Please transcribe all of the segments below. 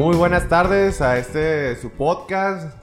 Muy buenas tardes a este su podcast.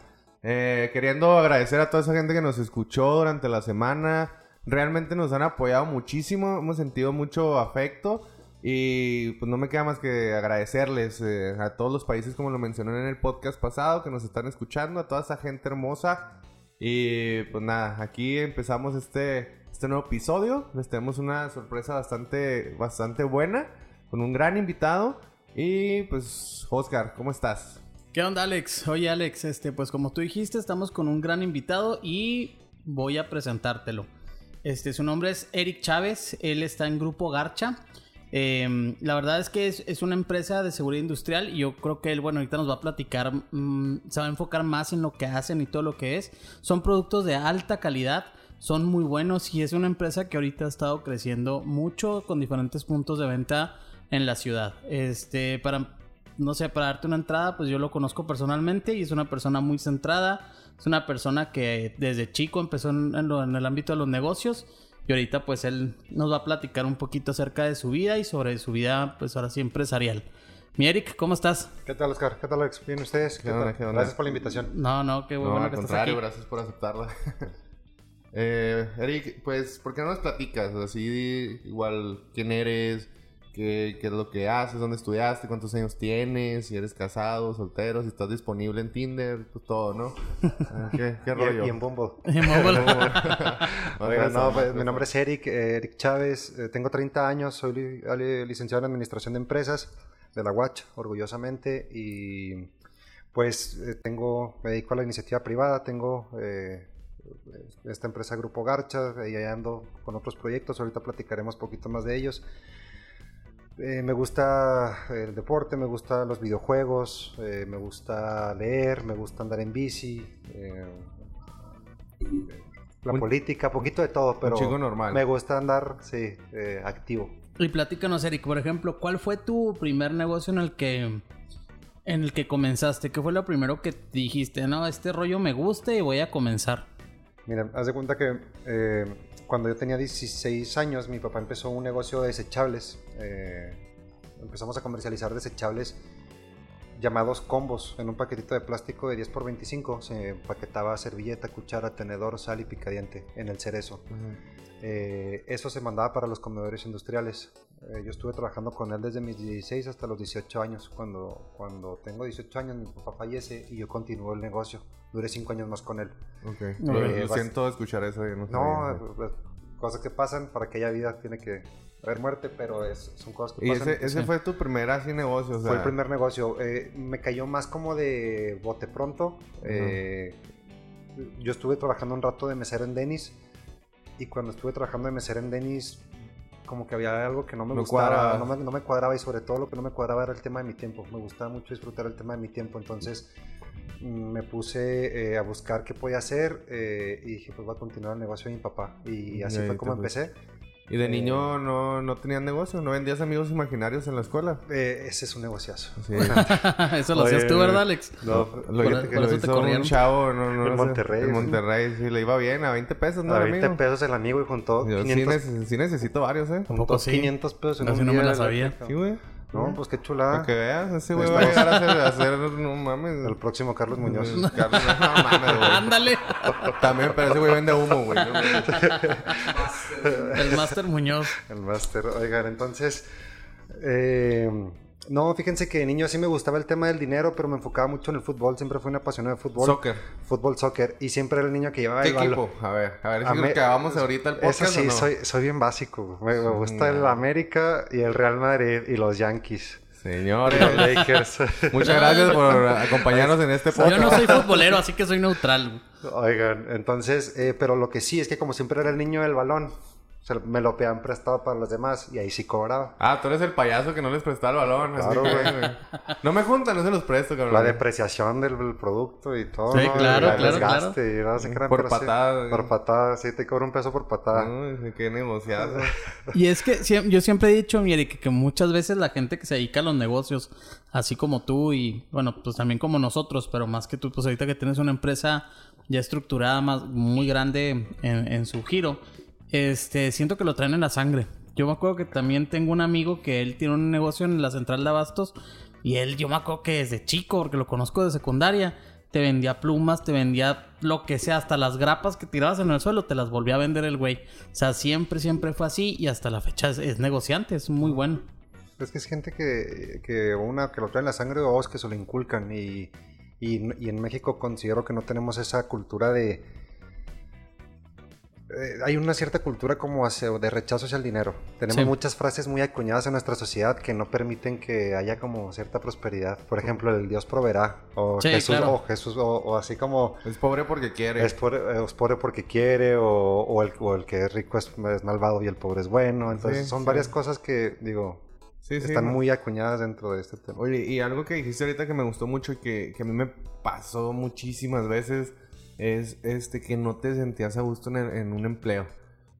Eh, queriendo agradecer a toda esa gente que nos escuchó durante la semana. Realmente nos han apoyado muchísimo, hemos sentido mucho afecto. Y pues no me queda más que agradecerles eh, a todos los países, como lo mencioné en el podcast pasado, que nos están escuchando, a toda esa gente hermosa. Y pues nada, aquí empezamos este, este nuevo episodio. Les tenemos una sorpresa bastante, bastante buena, con un gran invitado. Y pues, Oscar, ¿cómo estás? ¿Qué onda, Alex? Oye, Alex, este, pues como tú dijiste, estamos con un gran invitado y voy a presentártelo. Este, su nombre es Eric Chávez, él está en Grupo Garcha. Eh, la verdad es que es, una empresa de seguridad industrial y yo creo que él, bueno, ahorita nos va a platicar, mmm, se va a enfocar más en lo que hacen y todo lo que es. Son productos de alta calidad, son muy buenos y es una empresa que ahorita ha estado creciendo mucho con diferentes puntos de venta en la ciudad. Este, para, no sé, para darte una entrada, pues yo lo conozco personalmente y es una persona muy centrada, es una persona que desde chico empezó en, en, lo, en el ámbito de los negocios y ahorita pues él nos va a platicar un poquito acerca de su vida y sobre su vida pues ahora sí empresarial. Mi Eric, ¿cómo estás? ¿Qué tal, Oscar? ¿Qué tal, Alex? ¿Bien ustedes? ¿Qué, onda, ¿Qué onda? Gracias por la invitación. No, no, qué bueno no, al que contrario, estás aquí. gracias por aceptarla. eh, Eric, pues, ¿por qué no nos platicas? Así, igual, ¿quién eres? ¿Qué, ¿Qué, es lo que haces? ¿Dónde estudiaste? ¿Cuántos años tienes? Si eres casado, soltero, si estás disponible en Tinder, pues todo, ¿no? ¿Qué, qué rollo? Y, y en Bumble. En Bumble. Oiga, no, pues, mi nombre es Eric, eh, Eric Chávez, eh, tengo 30 años, soy li licenciado en Administración de Empresas de la UACH, orgullosamente, y pues eh, tengo, me dedico a la iniciativa privada, tengo eh, esta empresa Grupo Garcha, y ahí ando con otros proyectos, ahorita platicaremos un poquito más de ellos. Eh, me gusta el deporte, me gustan los videojuegos, eh, me gusta leer, me gusta andar en bici, eh, la Un- política, poquito de todo, pero chico normal. me gusta andar, sí, eh, activo. Y platícanos, Eric, por ejemplo, ¿cuál fue tu primer negocio en el que en el que comenzaste? ¿Qué fue lo primero que dijiste? No, este rollo me gusta y voy a comenzar. Mira, haz de cuenta que eh, cuando yo tenía 16 años, mi papá empezó un negocio de desechables. Eh, empezamos a comercializar desechables llamados combos. En un paquetito de plástico de 10 por 25 se empaquetaba servilleta, cuchara, tenedor, sal y picadiente en el cerezo. Eh, eso se mandaba para los comedores industriales. Eh, yo estuve trabajando con él desde mis 16 hasta los 18 años. Cuando, cuando tengo 18 años, mi papá fallece y yo continúo el negocio. Duré 5 años más con él. Ok. No, Lo, eh, lo siento escuchar eso. no, No, sabía. pues, cosas que pasan, para que haya vida tiene que haber muerte, pero es- son cosas que Y pasan. ese, ese sí. fue tu primer así negocio, o sea... Fue el primer negocio. Eh, me cayó más como de bote pronto. Eh, yo estuve trabajando un rato de mesero en Denis y cuando estuve trabajando de mesero en Denis como que había algo que no me No gustaba, cuadraba. no me, no me cuadraba y sobre todo lo que no me cuadraba era el tema de mi tiempo. Me gustaba mucho disfrutar el tema de mi tiempo, entonces me puse eh, a buscar qué podía hacer eh, y dije pues voy a continuar el negocio de mi papá y así ahí fue te como empecé. ¿Y de Eh, niño no, no tenías negocio? ¿No vendías amigos imaginarios en la escuela? Eh, ese es un negociazo. Sí. eso lo hacías tú, ¿verdad, Alex? No, Lo, por- que por lo eso te hizo corrieron. un chavo no, no, En Monterrey, En sí. Monterrey, sí, le iba bien, a 20 pesos, ¿no? a el 20 amigo? pesos el amigo y juntó Yo sí, 500, neces- sí necesito varios, ¿eh? Tampoco juntó sí. 500 pesos en Así un no me la sabía. Sí, güey. No, pues qué chulada. Para que veas, ese güey va a llegar a hacer, a hacer no mames. El próximo Carlos Muñoz. Carlos, no mames, güey. Ándale. También, pero ese güey vende humo, güey. No, El Master Muñoz. El máster. Oigan, entonces. eh, no, fíjense que de niño sí me gustaba el tema del dinero, pero me enfocaba mucho en el fútbol. Siempre fui un apasionado de fútbol. Soccer. Fútbol, soccer. Y siempre era el niño que llevaba ¿Qué el balón. equipo? A ver, a ver si nos acabamos ahorita el podcast Eso sí, o no. soy, soy bien básico. Me, me gusta el. América y el Real Madrid y los Yankees. Señores Lakers. Muchas gracias por acompañarnos en este podcast. Yo no soy futbolero, así que soy neutral. Oigan, entonces, eh, pero lo que sí es que como siempre era el niño del balón, me lo habían prestado para los demás y ahí sí cobraba. Ah, tú eres el payaso que no les prestaba el balón. Claro, güey. No me juntan, no se los presto, cabrón. La depreciación del producto y todo. Sí, claro, claro, desgaste, claro. Y no por patada. por patada, sí, te cobro un peso por patada. No, qué negociado. y es que yo siempre he dicho, Mire, que, que muchas veces la gente que se dedica a los negocios, así como tú y, bueno, pues también como nosotros, pero más que tú, pues ahorita que tienes una empresa ya estructurada, más muy grande en, en su giro este, siento que lo traen en la sangre. Yo me acuerdo que también tengo un amigo que él tiene un negocio en la central de abastos y él, yo me acuerdo que desde chico, porque lo conozco de secundaria, te vendía plumas, te vendía lo que sea, hasta las grapas que tirabas en el suelo, te las volvía a vender el güey. O sea, siempre, siempre fue así y hasta la fecha es, negociante, es muy bueno. Es que es gente que, que una que lo trae en la sangre o dos que se lo inculcan y, y en México considero que no tenemos esa cultura de eh, hay una cierta cultura como de rechazo hacia el dinero. Tenemos muchas frases muy acuñadas en nuestra sociedad que no permiten que haya como cierta prosperidad. Por ejemplo, el Dios proveerá. O Jesús, o, Jesús o, así como... Es pobre porque quiere. Es pobre, porque quiere. O, el, que es rico es, malvado y el pobre es bueno. Entonces son varias cosas que, digo, están muy acuñadas dentro de este tema. Oye, y algo que dijiste ahorita que me gustó mucho y que, que a mí me pasó muchísimas veces es este que no te sentías a gusto en, un empleo.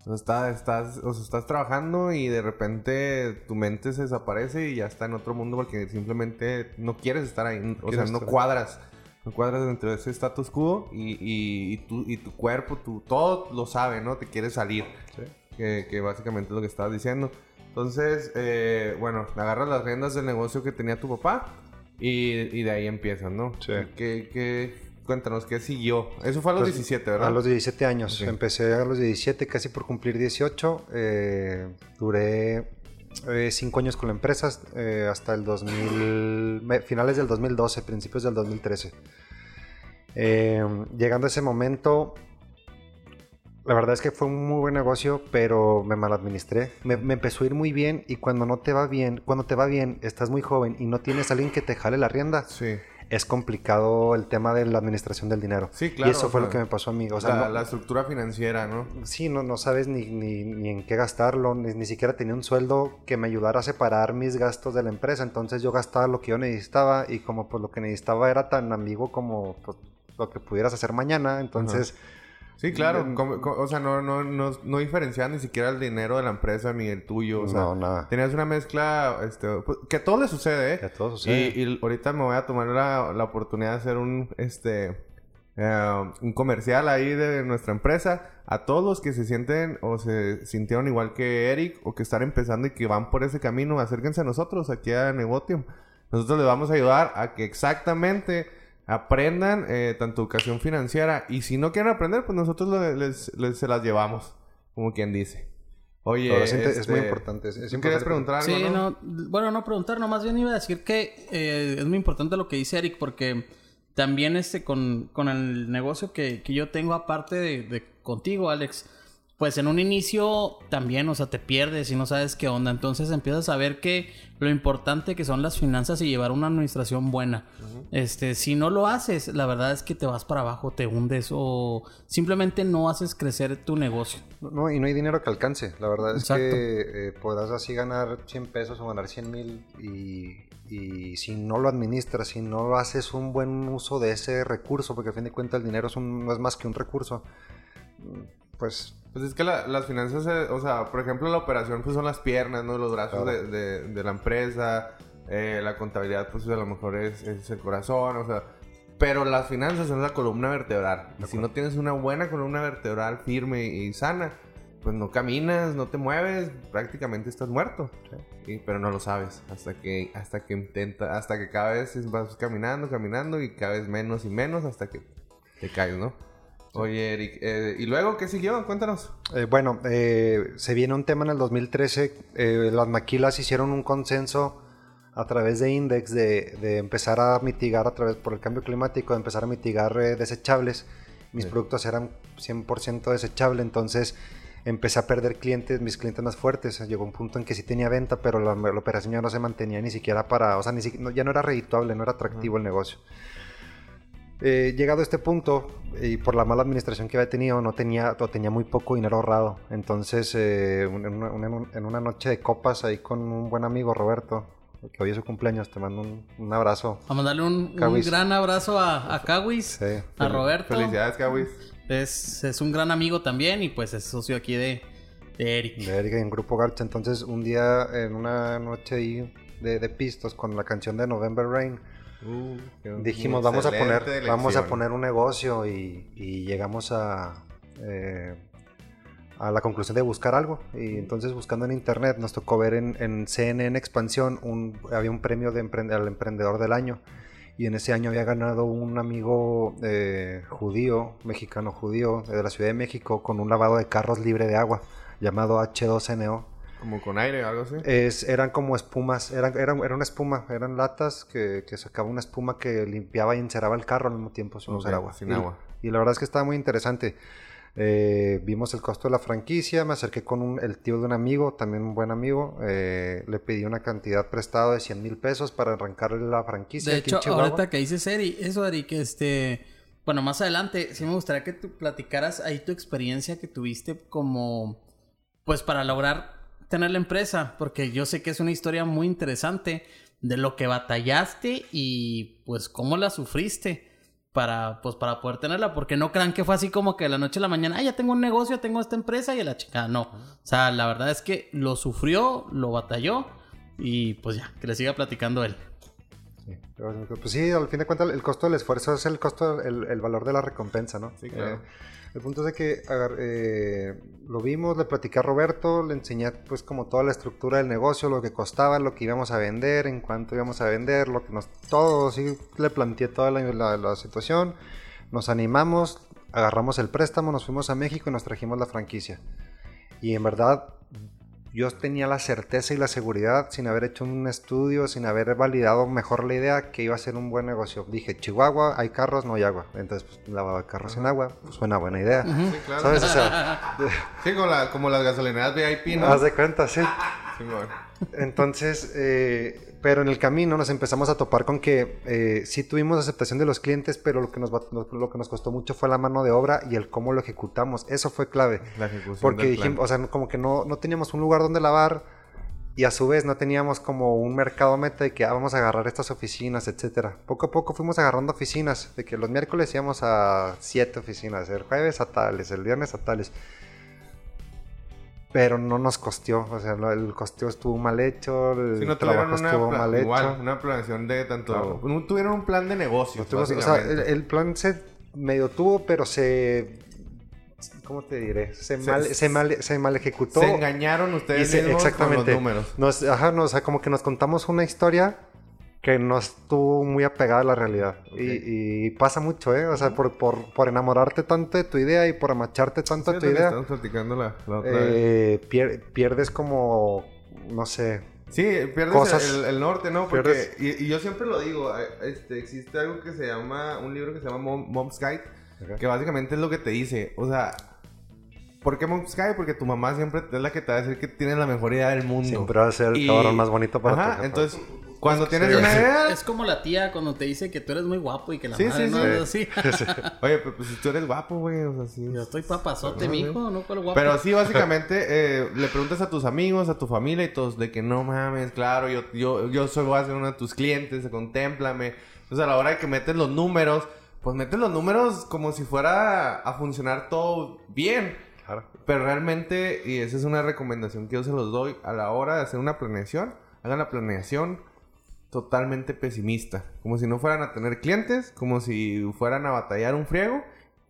O sea, estás, o estás trabajando y de repente tu mente se desaparece y ya está en otro mundo porque simplemente no quieres estar ahí. O sea, no cuadras. No cuadras dentro de ese status quo y, y, tu, y tu cuerpo, tu, todo lo sabe, ¿no? Te quieres salir. Que, que, básicamente es lo que estabas diciendo. Entonces, eh, bueno, agarras las riendas del negocio que tenía tu papá y, y de ahí empiezan, ¿no? Sí. ¿Qué, Cuéntanos, ¿qué siguió? Eso fue a los 17, pues, ¿verdad? A los 17 años. Empecé a los 17, casi por cumplir 18. Eh, duré 5 eh, años con la empresa eh, hasta el 2000, finales del 2012, principios del 2013. llegando a ese momento, la verdad es que fue un muy buen negocio, pero me maladministré. Me, me empezó a ir muy bien y cuando no te va bien, cuando te va bien, estás muy joven y no tienes a alguien que te jale la rienda. Sí es complicado el tema de la administración del dinero. Sí, claro. Y eso fue lo que me pasó a mí. O sea, la, estructura financiera, ¿no? Sí, no, no sabes ni, ni, en qué gastarlo, ni, siquiera tenía un sueldo que me ayudara a separar mis gastos de la empresa. Entonces yo gastaba lo que yo necesitaba y como pues lo que necesitaba era tan amigo como pues, lo que pudieras hacer mañana. Entonces... Sí, claro. o sea, no, no, no, no ni siquiera el dinero de la empresa ni el tuyo. O sea, no, nada. Tenías una mezcla, este, pues, que a todo le sucede, ¿eh? Que a todo sucede. Y, ahorita me voy a tomar la, la oportunidad de hacer un, este, eh, un comercial ahí de nuestra empresa. A todos los que se sienten o se sintieron igual que Eric o que están empezando y que van por ese camino, acérquense a nosotros aquí a Negotium. Nosotros les vamos a ayudar a que exactamente aprendan eh, tanto educación financiera y si no quieren aprender, pues nosotros les, se las llevamos, como quien dice. Oye, es, este, muy importante. Es, ¿Quieres preguntar algo? Sí, ¿no? bueno, no preguntar, no, más bien iba a decir que eh, es muy importante lo que dice Eric porque también este con, con el negocio que, que yo tengo aparte de, de contigo, Alex, pues en un inicio también, o sea, te pierdes y no sabes qué onda. Entonces empiezas a ver que lo importante que son las finanzas y llevar una administración buena. Este, si no lo haces, la verdad es que te vas para abajo, te hundes o simplemente no haces crecer tu negocio. No, y no hay dinero que alcance. La verdad es que eh, podrás así ganar 100 pesos o ganar 100 mil y, y, si no lo administras, si no haces un buen uso de ese recurso, porque a fin de cuentas el dinero es no es más que un recurso, pues pues es que las finanzas, eh, o sea, por ejemplo, la operación pues son las piernas, ¿no? Los brazos de, la empresa, eh, la contabilidad pues a lo mejor es, el corazón, o sea, pero las finanzas son la columna vertebral. Y si no tienes una buena columna vertebral firme y sana, pues no caminas, no te mueves, prácticamente estás muerto. pero no lo sabes hasta que hasta que intenta, hasta que cada vez vas caminando, caminando y cada vez menos y menos hasta que te caes, ¿no? Oye, Eric, eh, ¿y luego qué siguió? Cuéntanos. Eh, bueno, eh, se viene un tema en el 2013. las maquilas hicieron un consenso a través de Index de, empezar a mitigar a través por el cambio climático, de empezar a mitigar desechables. Mis productos eran 100% desechables, entonces empecé a perder clientes, mis clientes más fuertes. Llegó un punto en que sí tenía venta, pero la, operación ya no se mantenía ni siquiera para, o sea, ni ya no era redituable, no era atractivo el negocio. Eh, llegado a este punto, y por la mala administración que había tenido, no tenía, tenía muy poco dinero ahorrado. Entonces, eh, en, una, noche de copas ahí con un buen amigo, Roberto, que hoy es su cumpleaños, te mando un, abrazo. A mandarle un, gran abrazo a, a Kawis, a Roberto. Felicidades, Kawis. Es, es, un gran amigo también y pues es socio aquí de, de Eric. De Eric en Grupo Garcha. Entonces, un día, en una noche ahí de, de pistos con la canción de November Rain, Uh, Dijimos, vamos a poner, vamos a poner un negocio y, llegamos a, eh, a la conclusión de buscar algo. Y entonces buscando en internet nos tocó ver en, CNN Expansión, un, había un premio de al emprendedor del año. Y en ese año había ganado un amigo eh, judío, mexicano judío, de la Ciudad de México, con un lavado de carros libre de agua, llamado H2NO. Como con aire o algo así. Es, eran como espumas, eran, eran, era una espuma, eran latas que, que sacaba una espuma que limpiaba y encerraba el carro al mismo tiempo sin usar agua. Sin agua. Y la verdad es que estaba muy interesante. Eh, vimos el costo de la franquicia, me acerqué con el tío de un amigo, también un buen amigo, eh, le pedí una cantidad prestada de 100 mil pesos para arrancarle la franquicia. De hecho, ahorita que dices Eri, eso Eric, este, bueno, más adelante sí me gustaría que tú platicaras ahí tu experiencia que tuviste como, pues para lograr tener la empresa, porque yo sé que es una historia muy interesante de lo que batallaste y pues cómo la sufriste para pues para poder tenerla, porque no crean que fue así como que de la noche a la mañana, ah, ya tengo un negocio, tengo esta empresa y a la chica, no. O sea, la verdad es que lo sufrió, lo batalló y pues ya, que le siga platicando él. Sí, pues sí, al fin de cuentas el costo del esfuerzo es el costo, el, valor de la recompensa, ¿no? Sí, claro. Eh, el punto es que eh, lo vimos, le platicé a Roberto, le enseñé pues como toda la estructura del negocio, lo que costaba, lo que íbamos a vender, en cuánto íbamos a vender, lo que nos... Todo, sí, le planteé toda la, la situación, nos animamos, agarramos el préstamo, nos fuimos a México y nos trajimos la franquicia. Y en verdad yo tenía la certeza y la seguridad, sin haber hecho un estudio, sin haber validado mejor la idea, que iba a ser un buen negocio. Dije, Chihuahua, hay carros, no hay agua. Entonces, pues, lavaba carros sin agua, pues suena buena idea. Sí, claro. ¿Sabes? sí, como, la, como las gasolineras VIP, ¿no? Haz de cuenta, sí. sí Entonces, eh, pero en el camino nos empezamos a topar con que eh, sí tuvimos aceptación de los clientes, pero lo que, nos, lo que nos costó mucho fue la mano de obra y el cómo lo ejecutamos. Eso fue clave. La ejecución. Porque dijimos, o sea, como que no, no teníamos un lugar donde lavar y a su vez no teníamos como un mercado meta de que ah, vamos a agarrar estas oficinas, etcétera. Poco a poco fuimos agarrando oficinas, de que los miércoles íbamos a siete oficinas, el jueves a tales, el viernes a tales pero no nos costeó, o sea, el costeo estuvo mal hecho, el trabajo estuvo mal hecho. Igual, una planeación de tanto... No tuvieron un plan de negocio. o sea, el, plan se medio tuvo, pero se... ¿Cómo te diré? Se, mal, se, mal, se mal ejecutó. Se engañaron ustedes exactamente, con los números. Nos, ajá, no, o sea, como que nos contamos una historia que no estuvo muy apegada a la realidad. Y, pasa mucho, ¿eh? O sea, por, por, por, enamorarte tanto de tu idea y por amacharte tanto a tu idea. Estamos platicando la, otra eh, pierdes como, no sé. Sí, pierdes el, norte, ¿no? Porque, y, yo siempre lo digo, eh, este, existe algo que se llama, un libro que se llama Mom's Guide, que básicamente es lo que te dice, o sea, ¿Por qué Mom's Guide? Porque tu mamá siempre es la que te va a decir que tienes la mejor idea del mundo. Siempre va a ser el cabrón más bonito para Ajá, entonces cuando tienes una idea. Es como la tía cuando te dice que tú eres muy guapo y que la madre no es así. Oye, pero pues si tú eres guapo, güey. O sea, sí. Yo estoy papazote, mijo, no cuál guapo. Pero sí, básicamente, eh, le preguntas a tus amigos, a tu familia y todos de que no mames, claro, yo, yo, yo soy, voy a ser uno de tus clientes, contémplame. Entonces, a la hora de que metes los números, pues metes los números como si fuera a funcionar todo bien. Claro. Pero realmente, y esa es una recomendación que yo se los doy a la hora de hacer una planeación, hagan la planeación totalmente pesimista. Como si no fueran a tener clientes, como si fueran a batallar un friego.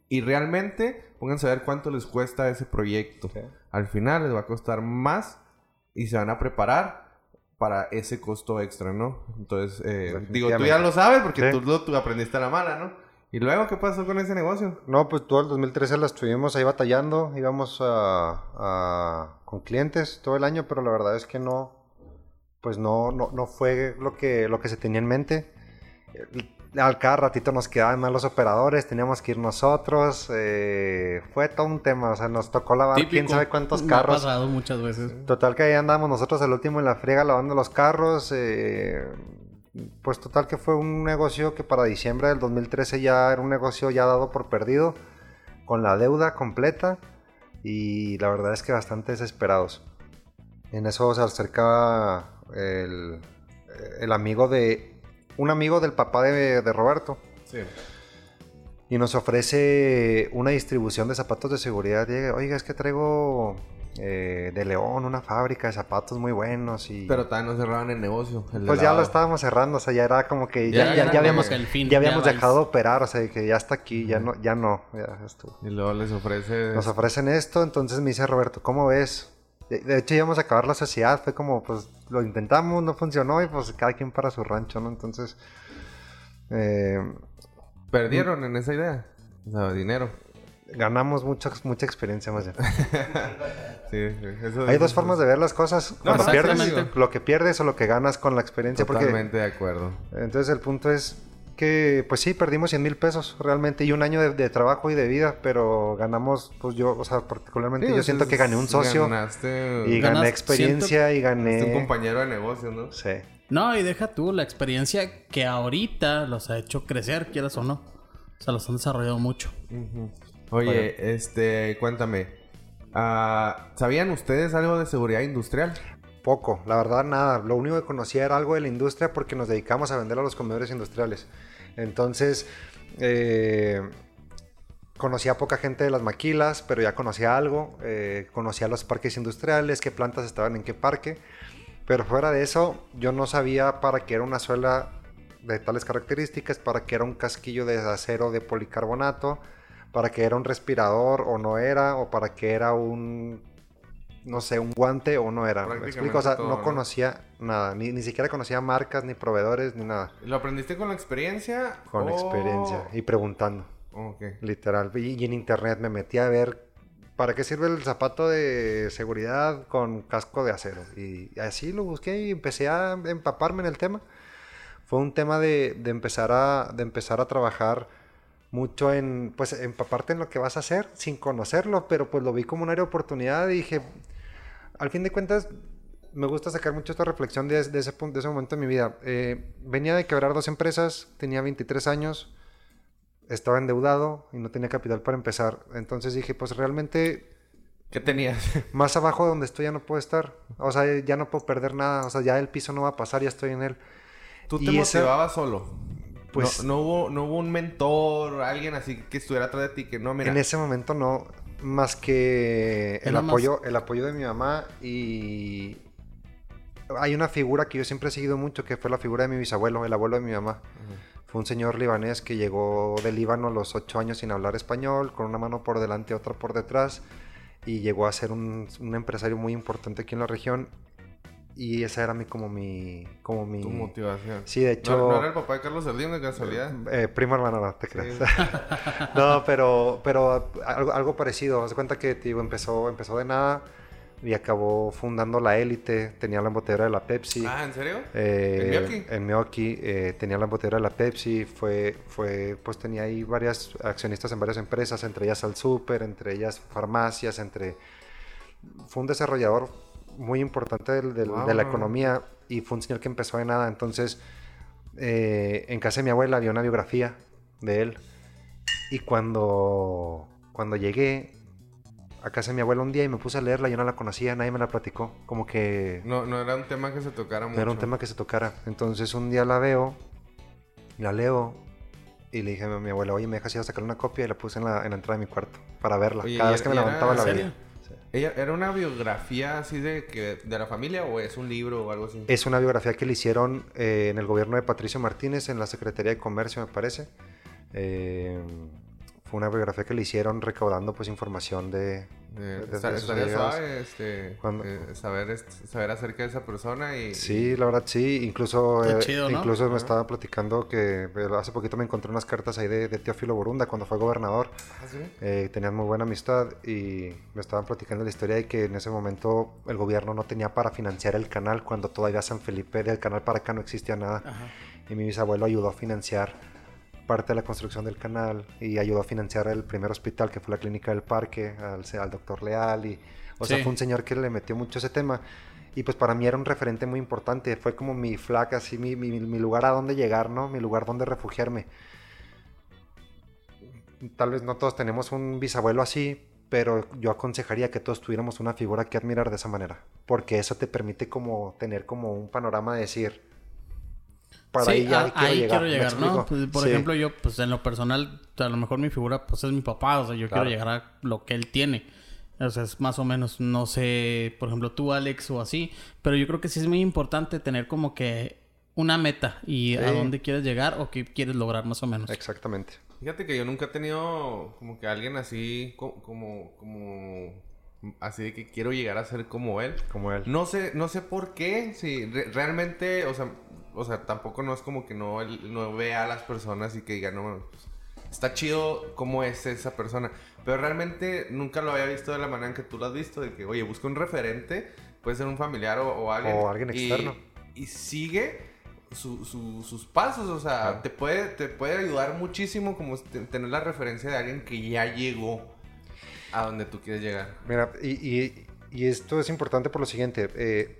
Y realmente pónganse a ver cuánto les cuesta ese proyecto. Al final les va a costar más y se van a preparar para ese costo extra, ¿no? Entonces, eh, digo, tú ya lo sabes porque tú, tú, aprendiste a la mala, ¿no? ¿Y luego qué pasó con ese negocio? No, pues todo el 2013 la estuvimos ahí batallando, íbamos a, con clientes todo el año, pero la verdad es que no, pues no, no, no fue lo que, lo que se tenía en mente. al cada ratito nos quedaban mal los operadores, teníamos que ir nosotros. Eh, fue todo un tema, o sea, nos tocó lavar quién sabe cuántos carros. ha pasado muchas veces. Total que ahí andamos nosotros el último en la friega lavando los carros. Eh, pues total que fue un negocio que para diciembre del 2013 ya era un negocio ya dado por perdido, con la deuda completa y la verdad es que bastante desesperados. En eso se acercaba el, el amigo de un amigo del papá de, Roberto. Sí. Y nos ofrece una distribución de zapatos de seguridad. Oiga, es que traigo eh, de León una fábrica de zapatos muy buenos. y Pero todavía no cerraban el negocio. pues ya lo estábamos cerrando, o sea, ya era como que ya, ya, habíamos, ya habíamos dejado de operar, o sea, que ya está aquí, ya no, ya no, ya estuvo. Y luego les ofrece... Nos ofrecen esto, entonces me dice Roberto, ¿cómo ves? De hecho íbamos a acabar la sociedad, fue como, pues lo intentamos, no funcionó y pues cada quien para su rancho, ¿no? Entonces... Eh, Perdieron en esa idea, o sea, dinero. Ganamos mucha, mucha experiencia más sí, Hay dos formas de ver las cosas. Cuando pierdes, lo que pierdes o lo que ganas con la experiencia. Totalmente de acuerdo. Entonces el punto es que, pues sí, perdimos 100 mil pesos realmente y un año de, trabajo y de vida, pero ganamos, pues yo, o sea, particularmente yo siento que gané un socio y gané experiencia y gané... un compañero de negocio, ¿no? Sí. No, y deja tú la experiencia que ahorita los ha hecho crecer, quieras o no. O sea, los han desarrollado mucho. Oye, este, cuéntame. Ah, ¿Sabían ustedes algo de seguridad industrial? Poco, la verdad nada. Lo único que conocía era algo de la industria porque nos dedicamos a vender a los comedores industriales. Entonces, eh, conocía poca gente de las maquilas, pero ya conocía algo. Eh, conocía los parques industriales, qué plantas estaban en qué parque. Pero fuera de eso, yo no sabía para qué era una suela de tales características, para qué era un casquillo de acero de policarbonato, para qué era un respirador o no era, o para qué era un no sé, un guante o no era. ¿Me explico? O sea, no conocía nada. Ni, ni siquiera conocía marcas, ni proveedores, ni nada. ¿Lo aprendiste con la experiencia? Con experiencia y preguntando. Literal. Y, en internet me metí a ver para qué sirve el zapato de seguridad con casco de acero. Y así lo busqué y empecé a empaparme en el tema. Fue un tema de, de empezar, a, de empezar a trabajar mucho en, pues, empaparte en lo que vas a hacer sin conocerlo, pero pues lo vi como una área de oportunidad y dije, al fin de cuentas, me gusta sacar mucho esta reflexión de, ese, punto, de ese momento en mi vida. Eh, venía de quebrar dos empresas, tenía 23 años, estaba endeudado y no tenía capital para empezar. Entonces dije, pues realmente... ¿Qué tenías? Más abajo de donde estoy ya no puedo estar. O sea, ya no puedo perder nada. O sea, ya el piso no va a pasar, ya estoy en él. ¿Tú te motivabas solo? Pues... No, hubo, no hubo un mentor, alguien así que estuviera atrás de ti que no, mira... En ese momento no más que el apoyo, el apoyo de mi mamá y hay una figura que yo siempre he seguido mucho que fue la figura de mi bisabuelo, el abuelo de mi mamá. Fue un señor libanés que llegó de Líbano a los ocho años sin hablar español, con una mano por delante y otra por detrás, y llegó a ser un, un empresario muy importante aquí en la región y esa era mi, como mi... Como mi... Tu motivación. Sí, de hecho... ¿No, era el papá de Carlos Salinas de casualidad? Eh, primo hermano, no te creas. no, pero, pero algo, algo parecido. Haz cuenta que, tío, empezó, empezó de nada y acabó fundando la élite. Tenía la embotellera de la Pepsi. Ah, ¿en serio? Eh, ¿En Mioki? En Mioki. Eh, tenía la embotellera de la Pepsi. Fue, fue, pues tenía ahí varias accionistas en varias empresas, entre ellas al súper, entre ellas farmacias, entre... Fue un desarrollador muy importante de la economía y fue un señor que empezó de nada. Entonces, eh, en casa de mi abuela había una biografía de él. Y cuando, cuando llegué a casa de mi abuela un día y me puse a leerla, yo no la conocía, nadie me la platicó. Como que... No, no era un tema que se tocara mucho. No era un tema que se tocara. Entonces un día la veo, la leo y le dije a mi abuela, oye, me dejas ir a sacar una copia y la puse en la, en la entrada de mi cuarto para verla. Cada vez que me levantaba la veía. ¿Era una biografía así de, que, de la familia o es un libro o algo así? Es una biografía que le hicieron eh, en el gobierno de Patricio Martínez, en la Secretaría de Comercio, me parece. Eh, fue una biografía que le hicieron recaudando pues información de, estaría suave este, eh, saber, saber acerca de esa persona y... Sí, la verdad sí. Incluso, eh, incluso me estaba platicando que eh, hace poquito me encontré unas cartas ahí de, Teófilo Borunda cuando fue gobernador. ¿Ah, tenían muy buena amistad y me estaban platicando la historia de que en ese momento el gobierno no tenía para financiar el canal cuando todavía San Felipe del canal para acá no existía nada. Y mi bisabuelo ayudó a financiar parte de la construcción del canal y ayudó a financiar el primer hospital que fue la clínica del parque al, al doctor Leal y o sea fue un señor que le metió mucho ese tema. Y pues para mí era un referente muy importante. Fue como mi flaca así mi, mi, mi lugar a donde llegar no mi lugar donde refugiarme. Tal vez no todos tenemos un bisabuelo así pero yo aconsejaría que todos tuviéramos una figura que admirar de esa manera, porque eso te permite como tener como un panorama de decir, para ahí ya quiero llegar, ¿no? Pues, por ejemplo, yo, pues en lo personal, a lo mejor mi figura, pues es mi papá, o sea, yo quiero llegar a lo que él tiene. O sea, es más o menos, no sé, por ejemplo, tú, Alex, o así, pero yo creo que sí es muy importante tener como que una meta y a dónde quieres llegar o qué quieres lograr más o menos. Exactamente. Fíjate que yo nunca he tenido como que alguien así, como, como, así de que quiero llegar a ser como él. Como él. No sé, no sé por qué, si realmente, o sea, o sea, tampoco no es como que no, no vea a las personas y que diga, no, pues, está chido cómo es esa persona. Pero realmente nunca lo había visto de la manera en que tú lo has visto, de que, oye, busca un referente, puede ser un familiar o, alguien. O alguien externo. Y, sigue sus pasos, o sea, te, puede, te puede ayudar muchísimo como tener la referencia de alguien que ya llegó a donde tú quieres llegar. Mira, y, esto es importante por lo siguiente. Eh,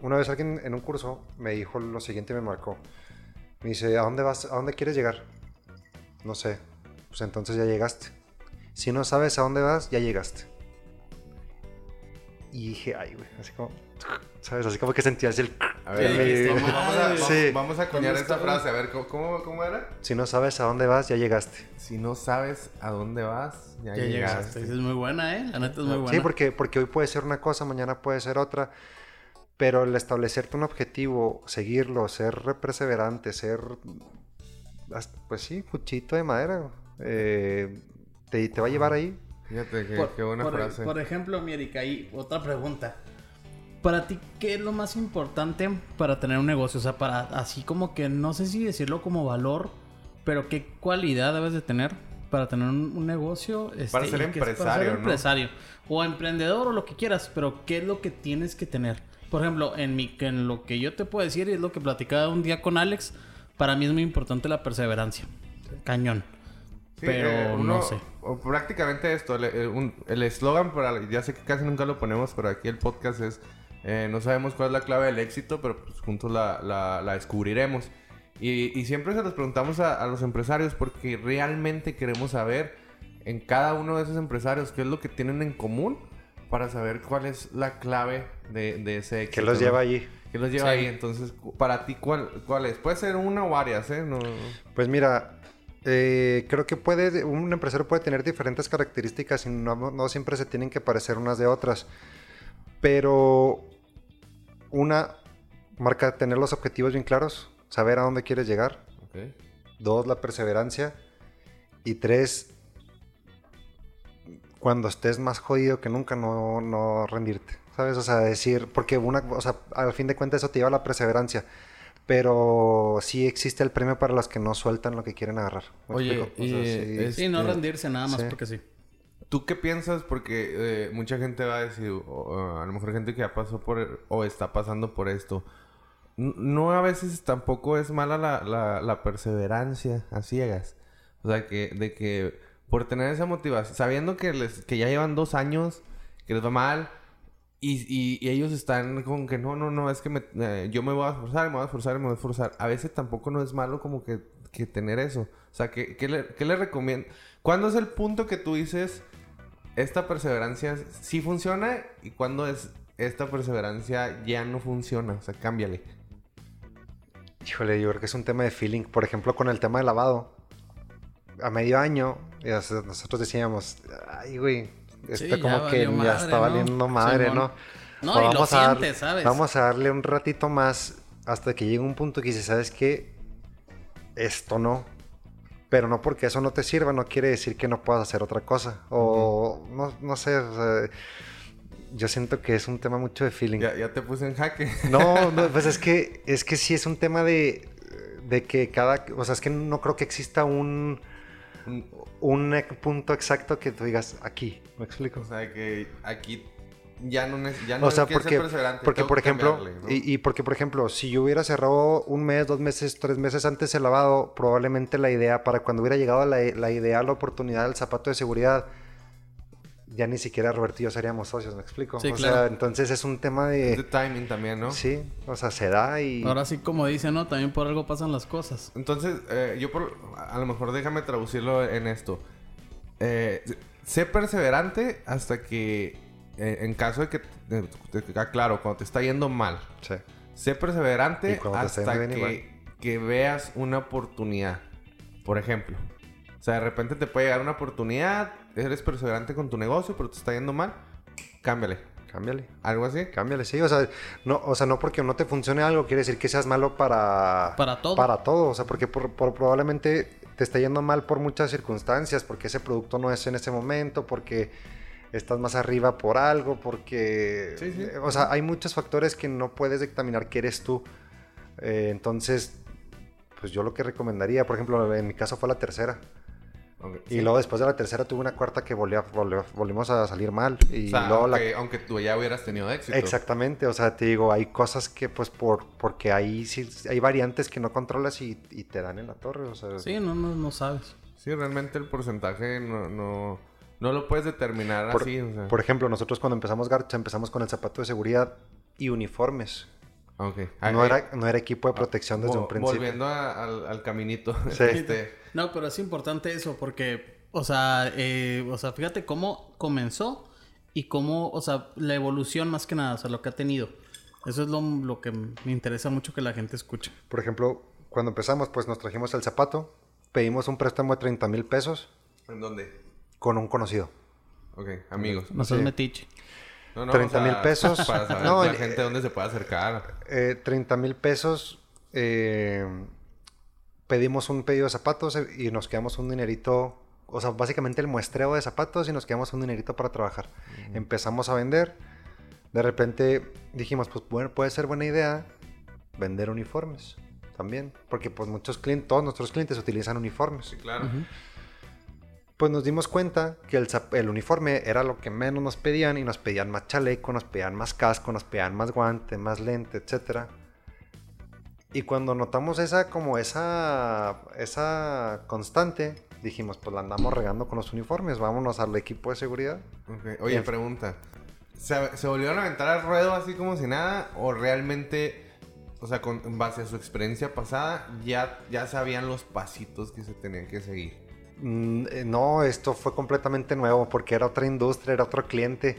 una vez alguien en un curso me dijo lo siguiente, me marcó. Me dice, ¿a dónde vas? ¿A dónde quieres llegar? No sé. Pues entonces ya llegaste. Si no sabes a dónde vas, ya llegaste. Y dije, ay, güey, así como, ¿sabes? Así como que sentías el... A ver, vamos, a, sí. vamos, a acuñar esta frase, a ver, ¿cómo, ¿cómo, era? Si no sabes a dónde vas, ya llegaste. Si no sabes a dónde vas, ya, llegaste. Es muy buena, ¿eh? La neta es muy buena. Sí, porque, porque hoy puede ser una cosa, mañana puede ser otra. Pero el establecerte un objetivo, seguirlo, ser perseverante, ser, pues sí, cuchito de madera, eh, te, te, va a llevar ahí. Fíjate, qué, qué buena frase. Por ejemplo, mi Erika, ahí otra pregunta. Para ti, ¿qué es lo más importante para tener un negocio? O sea, para así como que no sé si decirlo como valor, pero qué cualidad debes de tener para tener un, negocio. Este, para ser empresario. Para ser empresario. O emprendedor o lo que quieras, pero ¿qué es lo que tienes que tener? Por ejemplo, en, mi, en lo que yo te puedo decir y es lo que platicaba un día con Alex, para mí es muy importante la perseverancia. Cañón. pero eh, no sé. prácticamente esto, el eslogan, para ya sé que casi nunca lo ponemos, pero aquí el podcast es, eh, no sabemos cuál es la clave del éxito, pero pues juntos la, la, descubriremos. Y, siempre se los preguntamos a, a, los empresarios porque realmente queremos saber en cada uno de esos empresarios qué es lo que tienen en común para saber cuál es la clave de, de ese éxito. Que los lleva allí. Que los lleva ahí. Entonces, para ti, ¿cuál, ¿cuál es? Puede ser una o varias, ¿eh? No... Pues mira, eh, creo que puede, un empresario puede tener diferentes características y no, no, siempre se tienen que parecer unas de otras. Pero una, marca tener los objetivos bien claros, saber a dónde quieres llegar. Dos, la perseverancia. Y tres, cuando estés más jodido que nunca, no, no rendirte. ¿Sabes? O sea, decir, porque una, o sea, al fin de cuentas eso te lleva a la perseverancia. Pero sí existe el premio para los que no sueltan lo que quieren agarrar. Oye, sí, no este, rendirse nada más porque sí. ¿Tú qué piensas? Porque eh, mucha gente va a decir, a lo mejor gente que ya pasó por o está pasando por esto. No a veces tampoco es mala la, la, la perseverancia a ciegas. O sea, que, de que por tener esa motivación, sabiendo que, les, que ya llevan dos años, que les va mal, y, ellos están con que no, no, no, es que eh, yo me voy a esforzar, me voy a esforzar, me voy a esforzar. A veces tampoco no es malo como que, tener eso. O sea, ¿qué, qué le, qué recomiendo? ¿Cuándo es el punto que tú dices, esta perseverancia sí funciona? ¿Y cuándo es esta perseverancia ya no funciona? O sea, cámbiale. Híjole, yo creo que es un tema de feeling. Por ejemplo, con el tema de lavado a medio año, nosotros decíamos, ay, güey, esto como que ya está valiendo madre, ¿no? No, y vamos, lo a sientes, ¿sabes? vamos a darle un ratito más hasta que llegue un punto que dices, ¿sabes qué? Esto no. Pero no porque eso no te sirva, no quiere decir que no puedas hacer otra cosa. O no, no sé, yo siento que es un tema mucho de feeling. Ya, ya te puse en jaque. No, no, pues es que, es que sí es un tema de, de que cada, o sea, es que no creo que exista un un punto exacto que tú digas aquí. ¿Me explico? O sea, que aquí ya no, ya no o sea, porque, perseverante. Porque, por ejemplo, y, y, porque, por ejemplo, si yo hubiera cerrado un mes, dos meses, tres meses antes el lavado, probablemente la idea, para cuando hubiera llegado la, la idea, la oportunidad del zapato de seguridad, ya ni siquiera Roberto y yo seríamos socios, ¿me explico? Sí, o sea, entonces es un tema de... de timing también, ¿no? Sí, o sea, se da y... Ahora sí, como dice, ¿no? También por algo pasan las cosas. Entonces, eh, yo por... A lo mejor déjame traducirlo en esto. Eh, sé perseverante hasta que... Eh, en caso de que... Claro, cuando te está yendo mal. Sí. Sé perseverante hasta que, que veas una oportunidad. Por ejemplo. O sea, de repente te puede llegar una oportunidad eres perseverante con tu negocio, pero te está yendo mal, cámbiale. Cámbiale. ¿Algo así? Cámbiale, sí. O sea, no, o sea, no porque no te funcione algo quiere decir que seas malo para... Para todo. Para todo. O sea, porque por, probablemente te está yendo mal por muchas circunstancias, porque ese producto no es en ese momento, porque estás más arriba por algo, porque... Sí, sí. O sea, hay muchos factores que no puedes dictaminar que eres tú. Eh, entonces, pues yo lo que recomendaría, por ejemplo, en mi caso fue la tercera y luego después de la tercera tuve una cuarta que volvió, volvimos a salir mal. Y aunque, tú ya hubieras tenido éxito. Exactamente, o sea, te digo, hay cosas que pues por porque hay, sí, hay variantes que no controlas y, te dan en la torre. O sea, sí, no, no, no sabes. Sí, realmente el porcentaje no, no, no lo puedes determinar así. Por ejemplo, nosotros cuando empezamos Garcha empezamos con el zapato de seguridad y uniformes. Okay. No, era, no era equipo de protección desde un principio. Volviendo al, caminito. Sí. Este, no, pero es importante eso porque, o sea, eh, o sea, fíjate cómo comenzó y cómo, o sea, la evolución más que nada, o sea, lo que ha tenido. Eso es lo, lo que me interesa mucho que la gente escuche. Por ejemplo, cuando empezamos, pues nos trajimos el zapato, pedimos un préstamo de 30 mil pesos. ¿En dónde? Con un conocido. Ok, amigos. No seas metiche. 30 mil pesos. Para saber no, la gente dónde se puede acercar. Eh, 30 mil pesos. Eh, pedimos un pedido de zapatos y nos quedamos un dinerito. O sea, básicamente el muestreo de zapatos y nos quedamos un dinerito para trabajar. Empezamos a vender. De repente dijimos, pues bueno, puede ser buena idea vender uniformes también. Porque pues muchos clientes, todos nuestros clientes utilizan uniformes. Sí, claro pues nos dimos cuenta que el, el, uniforme era lo que menos nos pedían y nos pedían más chaleco, nos pedían más casco, nos pedían más guante, más lente, etc. Y cuando notamos esa como esa esa constante, dijimos, pues la andamos regando con los uniformes, vámonos al equipo de seguridad. Oye, pregunta. ¿Se, ¿Se, volvieron a aventar al ruedo así como si nada? ¿O realmente, o sea, con, en base a su experiencia pasada, ya, ya sabían los pasitos que se tenían que seguir? Mm, eh, no, esto fue completamente nuevo porque era otra industria, era otro cliente.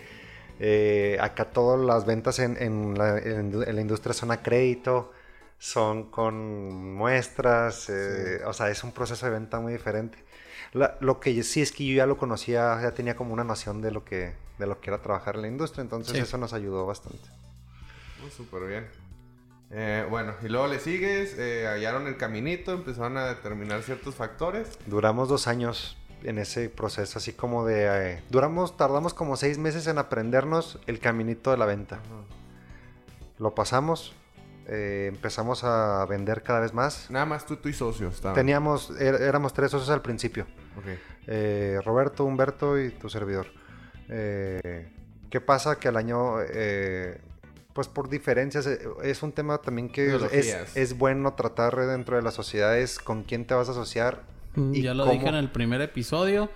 Eh, acá todas las ventas en, la, industria son a crédito, son con muestras, eh, o sea, es un proceso de venta muy diferente. lo que sí es que yo ya lo conocía, ya tenía como una noción de lo que, de lo que era trabajar en la industria, entonces eso nos ayudó bastante. Súper bien. Eh, bueno, y luego le sigues, eh, hallaron el caminito, empezaron a determinar ciertos factores. Duramos dos años en ese proceso, así como de... Eh, duramos, tardamos como seis meses en aprendernos el caminito de la venta. Lo pasamos, empezamos a vender cada vez más. Nada más tú, tú y socios. Teníamos, er, éramos tres socios al principio. Roberto, Humberto y tu servidor. ¿Qué pasa? Que al año pues por diferencias, eh, es un tema también que es, es, bueno tratar dentro de las sociedades con quién te vas a asociar. Mm, y ya lo dije en el primer episodio.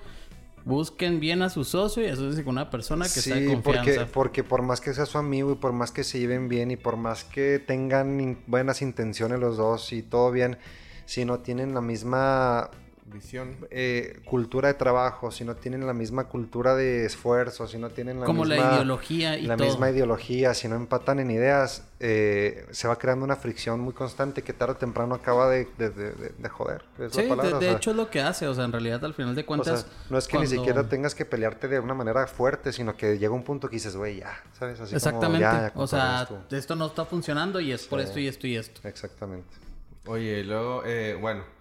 Busquen bien a su socio y asocien con una persona que sí, confianza. Porque, porque por más que sea su amigo y por más que se lleven bien y por más que tengan buenas intenciones los dos y todo bien, si no tienen la misma visión, eh, cultura de trabajo, si no tienen la misma cultura de esfuerzo, si no tienen la Como misma... la ideología y La misma ideología, si no empatan en ideas, eh, se va creando una fricción muy constante que tarde o temprano acaba de, de, joder. sí, de, hecho es lo que hace, o sea, en realidad al final de cuentas... no es que ni siquiera tengas que pelearte de una manera fuerte, sino que llega un punto que dices, güey, ya, ¿sabes? Así Exactamente, o sea, esto no está funcionando y es por esto y esto y esto. Exactamente. Oye, luego, eh, bueno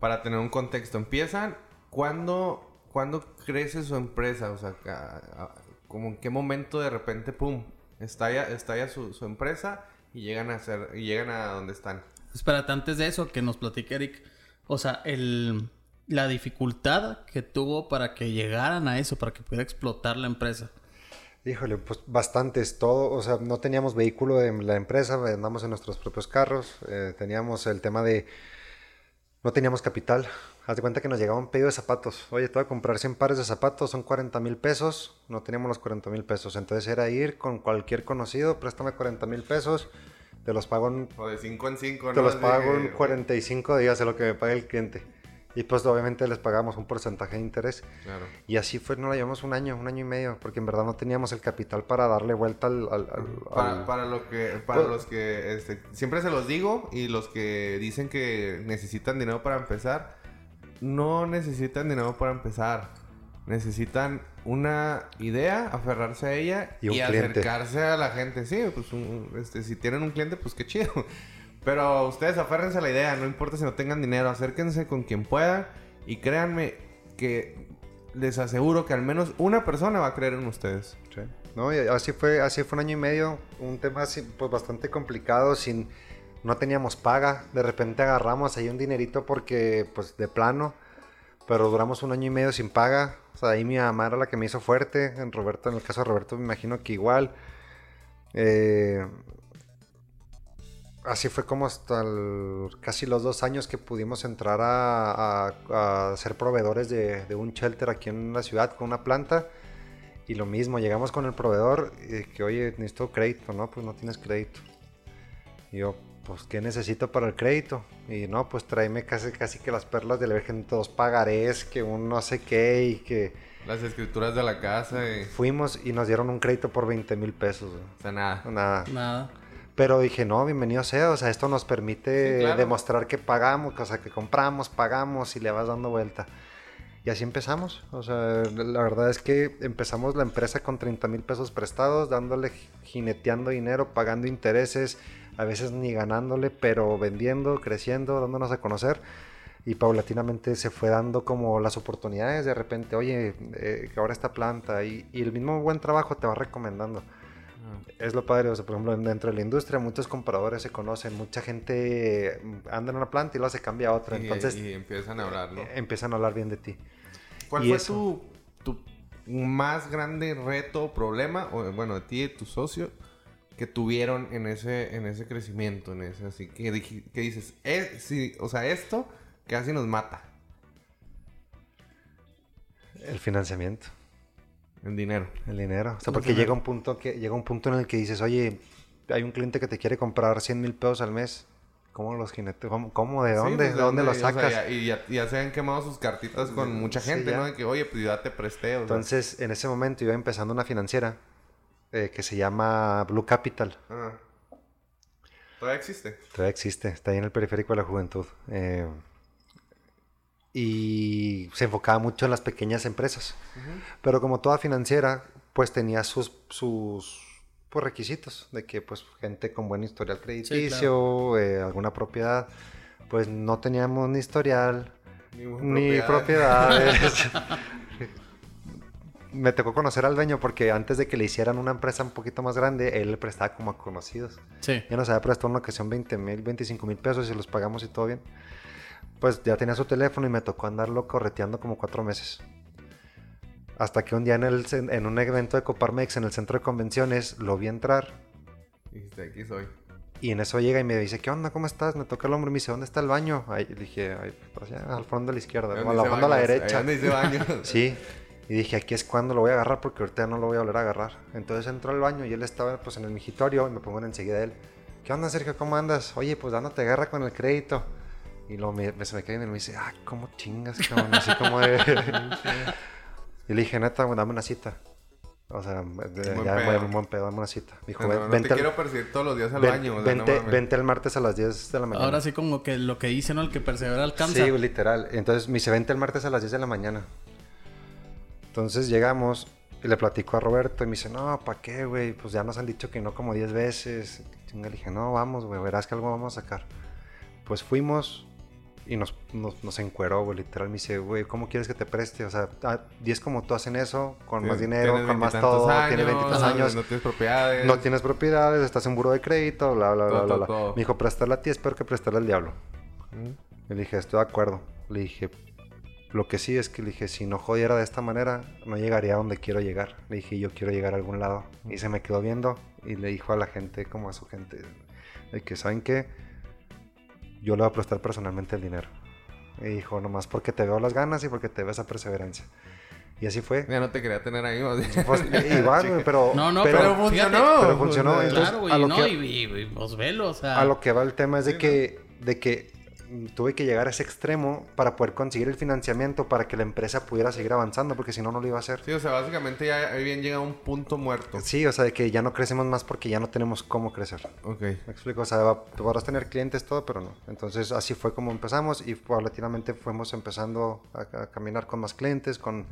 para tener un contexto, empiezan cuando, cuando crece su empresa, o sea, como en qué momento de repente, pum, estalla, estalla su, su empresa y llegan a ser, y llegan a donde están. Espérate, antes de eso, que nos platique Eric, o sea, el, la dificultad que tuvo para que llegaran a eso, para que pudiera explotar la empresa. Híjole, pues bastantes, todo, o sea, no teníamos vehículo de la empresa, andamos en nuestros propios carros, eh, teníamos el tema de, no teníamos capital, haz de cuenta que nos llegaba un pedido de zapatos, oye, te voy a comprar 100 pares de zapatos, son 40 mil pesos, no teníamos los 40 mil pesos, entonces era ir con cualquier conocido, préstame 40 mil pesos, te los pago en... O de 5 en 5, Te los pago en 45 días de lo que me pague el cliente. Y pues obviamente les pagamos un porcentaje de interés. Claro. Y así fue, no la llevamos un año, un año y medio, porque en verdad no teníamos el capital para darle vuelta al... al- al- Para, al- para lo que, para Pues- los que este, siempre se los digo y los que dicen que necesitan dinero para empezar, no necesitan dinero para empezar. Necesitan una idea, aferrarse a ella Y acercarse a la gente. Sí, pues un- este, si tienen un cliente, pues qué chido. Pero ustedes aférrense a la idea, no importa si no tengan dinero, acérquense con quien pueda y créanme que les aseguro que al menos una persona va a creer en ustedes. Sí. No, y así fue, así fue un año y medio, un tema así, pues bastante complicado, sin, no teníamos paga, de repente agarramos ahí un dinerito porque, pues de plano, pero duramos un año y medio sin paga, o sea, ahí mi mamá era la que me hizo fuerte, en Roberto, en el caso de Roberto me imagino que igual, Eh, así fue como hasta el- casi los dos años que pudimos entrar a, a- a ser proveedores de, de un shelter aquí en la ciudad con una planta. Y lo mismo, llegamos con el proveedor y que, oye, necesito crédito, ¿no? Pues no tienes crédito. Y yo, pues, ¿qué necesito para el crédito? Y no, pues tráeme casi, casi que las perlas de la Virgen, dos pagarés, que un no sé qué, y que Las escrituras de la casa y... fuimos y nos dieron un crédito por 20 mil pesos. güey. O sea, nada. Nada. Nada. Pero dije, no, bienvenido sea, o sea, esto nos permite Sí, claro. demostrar que pagamos, o sea, que compramos, pagamos y le vas dando vuelta. Y así empezamos, o sea, la verdad es que empezamos la empresa con 30 mil pesos prestados, dándole, jineteando dinero, pagando intereses, a veces ni ganándole, pero vendiendo, creciendo, dándonos a conocer. Y paulatinamente se fue dando como las oportunidades, de repente, oye, eh, que ahora esta planta, y, y el mismo buen trabajo te va recomendando. Es lo padre, o sea, por ejemplo, dentro de la industria muchos compradores se conocen, mucha gente anda en una planta y luego se cambia a otra, Y, entonces y empiezan a hablar, ¿no? eh, empiezan a hablar bien de ti. ¿Cuál y fue eso. tu, tu más grande reto o problema, o, bueno, de ti y de tu socio, que tuvieron en ese, en ese crecimiento, en ese, así que, que dices, eh, sí, o sea, esto casi nos mata El financiamiento, en dinero. el dinero, o sea, El porque llega un punto que llega un punto en el que dices, oye, hay un cliente que te quiere comprar 100 mil pesos al mes, ¿cómo los jinetes? ¿Cómo, cómo? de Sí, dónde? pues, ¿De dónde los O sea, sacas? ya- y ya, ya se han quemado sus cartitas con mucha gente. ¿no? De que, oye, pues ya te presté, o sea. Entonces, en ese momento iba empezando una financiera eh, que se llama Blue Capital. Ah. Todavía existe. Todavía existe, está ahí en el periférico de la juventud. Eh, y se enfocaba mucho en las pequeñas empresas. Pero como toda financiera, pues tenía sus, sus pues, requisitos de que pues gente con buen historial crediticio, eh, alguna propiedad, pues no teníamos ni historial, Ni, ni propiedades. Me tocó conocer al dueño porque antes de que le hicieran una empresa un poquito más grande, él le prestaba como a conocidos. Sí. Ya nos había prestado una ocasión 20 mil, 25 mil pesos y los pagamos y todo bien. Pues ya tenía su teléfono y me tocó andarlo correteando como cuatro meses. Hasta que un día en, el, en un evento de Coparmex en el centro de convenciones lo vi entrar Dijiste, aquí soy. y en eso llega y me dice, ¿qué onda? ¿Cómo estás? Me toca el hombro y me dice, ¿dónde está el baño? Ahí le dije, "Ay, pues allá, al fondo a la izquierda, o a la fondo a la derecha. dice baños. Sí. Y dije, aquí es cuando lo voy a agarrar porque ahorita no lo voy a volver a agarrar. Entonces entró al baño y él estaba pues en el migitorio y me pongo enseguida a él. ¿Qué onda, Sergio? ¿Cómo andas? Oye, pues dándote guerra con el crédito. Y luego me, me- se me cae y me dice, ah, ¿cómo chingas, cabrón? Así como de... y le dije, neta, dame una cita. O sea, de- Buen ya pedo. buen, buen pedo, dame una cita. Me dijo, No, "Ven- no, no vente, te al- quiero percibir todos los días al ven- baño. o sea, no vente, vente el martes a las 10 de la mañana. Ahora sí como que lo que dice, ¿no? El que persevera alcanza. Sí, literal. Entonces me dice, vente el martes a las 10 de la mañana. Entonces llegamos y le platico a Roberto y me dice, no, ¿para qué, güey? Pues ya nos han dicho que no como 10 veces. Chinga, le dije, no, vamos, güey, verás que algo vamos a sacar. Pues fuimos y nos, nos, nos encueró, güey, literal. Me dice, güey, ¿cómo quieres que te preste? O sea, ah, 10 como tú hacen eso, con más dinero, con más todo, tienes 23 no- años. No tienes propiedades. No tienes propiedades, estás en buro de crédito, bla, bla, bla, Todo, bla, todo, bla. todo. Me dijo, prestarle a ti es peor que prestarle al diablo. Mm. Le dije, estoy de acuerdo. Le dije, Lo que sí es que le dije, si no jodiera de esta manera, no llegaría a donde quiero llegar. Le dije, yo quiero llegar a algún lado. Y se me quedó viendo y le dijo a la gente, como a su gente, de que, ¿saben qué? Yo le voy a prestar personalmente el dinero. Y dijo, nomás porque te veo las ganas y porque te veo esa perseverancia. Y así fue. Ya no te quería tener ahí. Pues, igual, pero... No, no, pero, pero, funcionó. pero funcionó. Claro, Entonces, güey, a lo no, que- y, y, y, pues velo, o sea. A lo que va el tema es de Sí, que, de que tuve que llegar a ese extremo para poder conseguir el financiamiento para que la empresa pudiera seguir avanzando, porque si no, no lo iba a hacer. Sí, o sea, básicamente ya ahí bien llega a un punto muerto. Sí, o sea, de que ya no crecemos más porque ya no tenemos cómo crecer. Ok. Me explico, o sea, podrás tener clientes, todo, pero no. Entonces, así fue como empezamos y paulatinamente fuimos empezando a, a caminar con más clientes, con...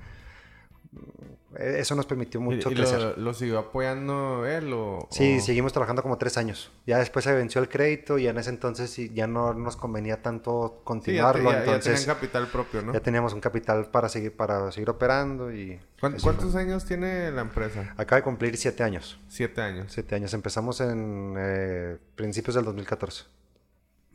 eh, Eso nos permitió mucho ¿Y, y crecer. lo, lo siguió apoyando él o...? Sí, o- seguimos trabajando como tres años. Ya después se venció el crédito y en ese entonces ya no nos convenía tanto Sí, ya, te- continuarlo. ya- ya entonces tenían capital propio, ¿no? ya teníamos un capital para seguir, para seguir operando y... ¿Cuán- eso ¿Cuántos años tiene la empresa? Acaba de cumplir siete años. Siete años. Siete años. Empezamos en eh, principios del 2014.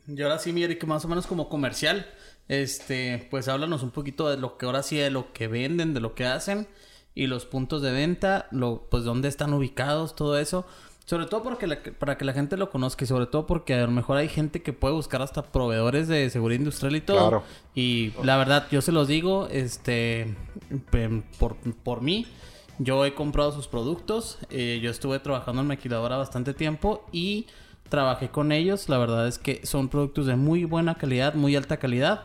Y ahora sí, mi Eric, más o menos como comercial, este, pues háblanos un poquito de lo que ahora sí, de lo que venden, de lo que hacen y los puntos de venta, lo, pues dónde están ubicados, todo eso. Sobre todo porque la- para que la gente lo conozca y sobre todo porque a lo mejor hay gente que puede buscar hasta proveedores de seguridad industrial y todo. Claro. Y la verdad, yo se los digo, este, por, por mí, yo he comprado sus productos. eh, yo estuve trabajando en maquiladora bastante tiempo y trabajé con ellos. La verdad es que son productos de muy buena calidad, muy alta calidad.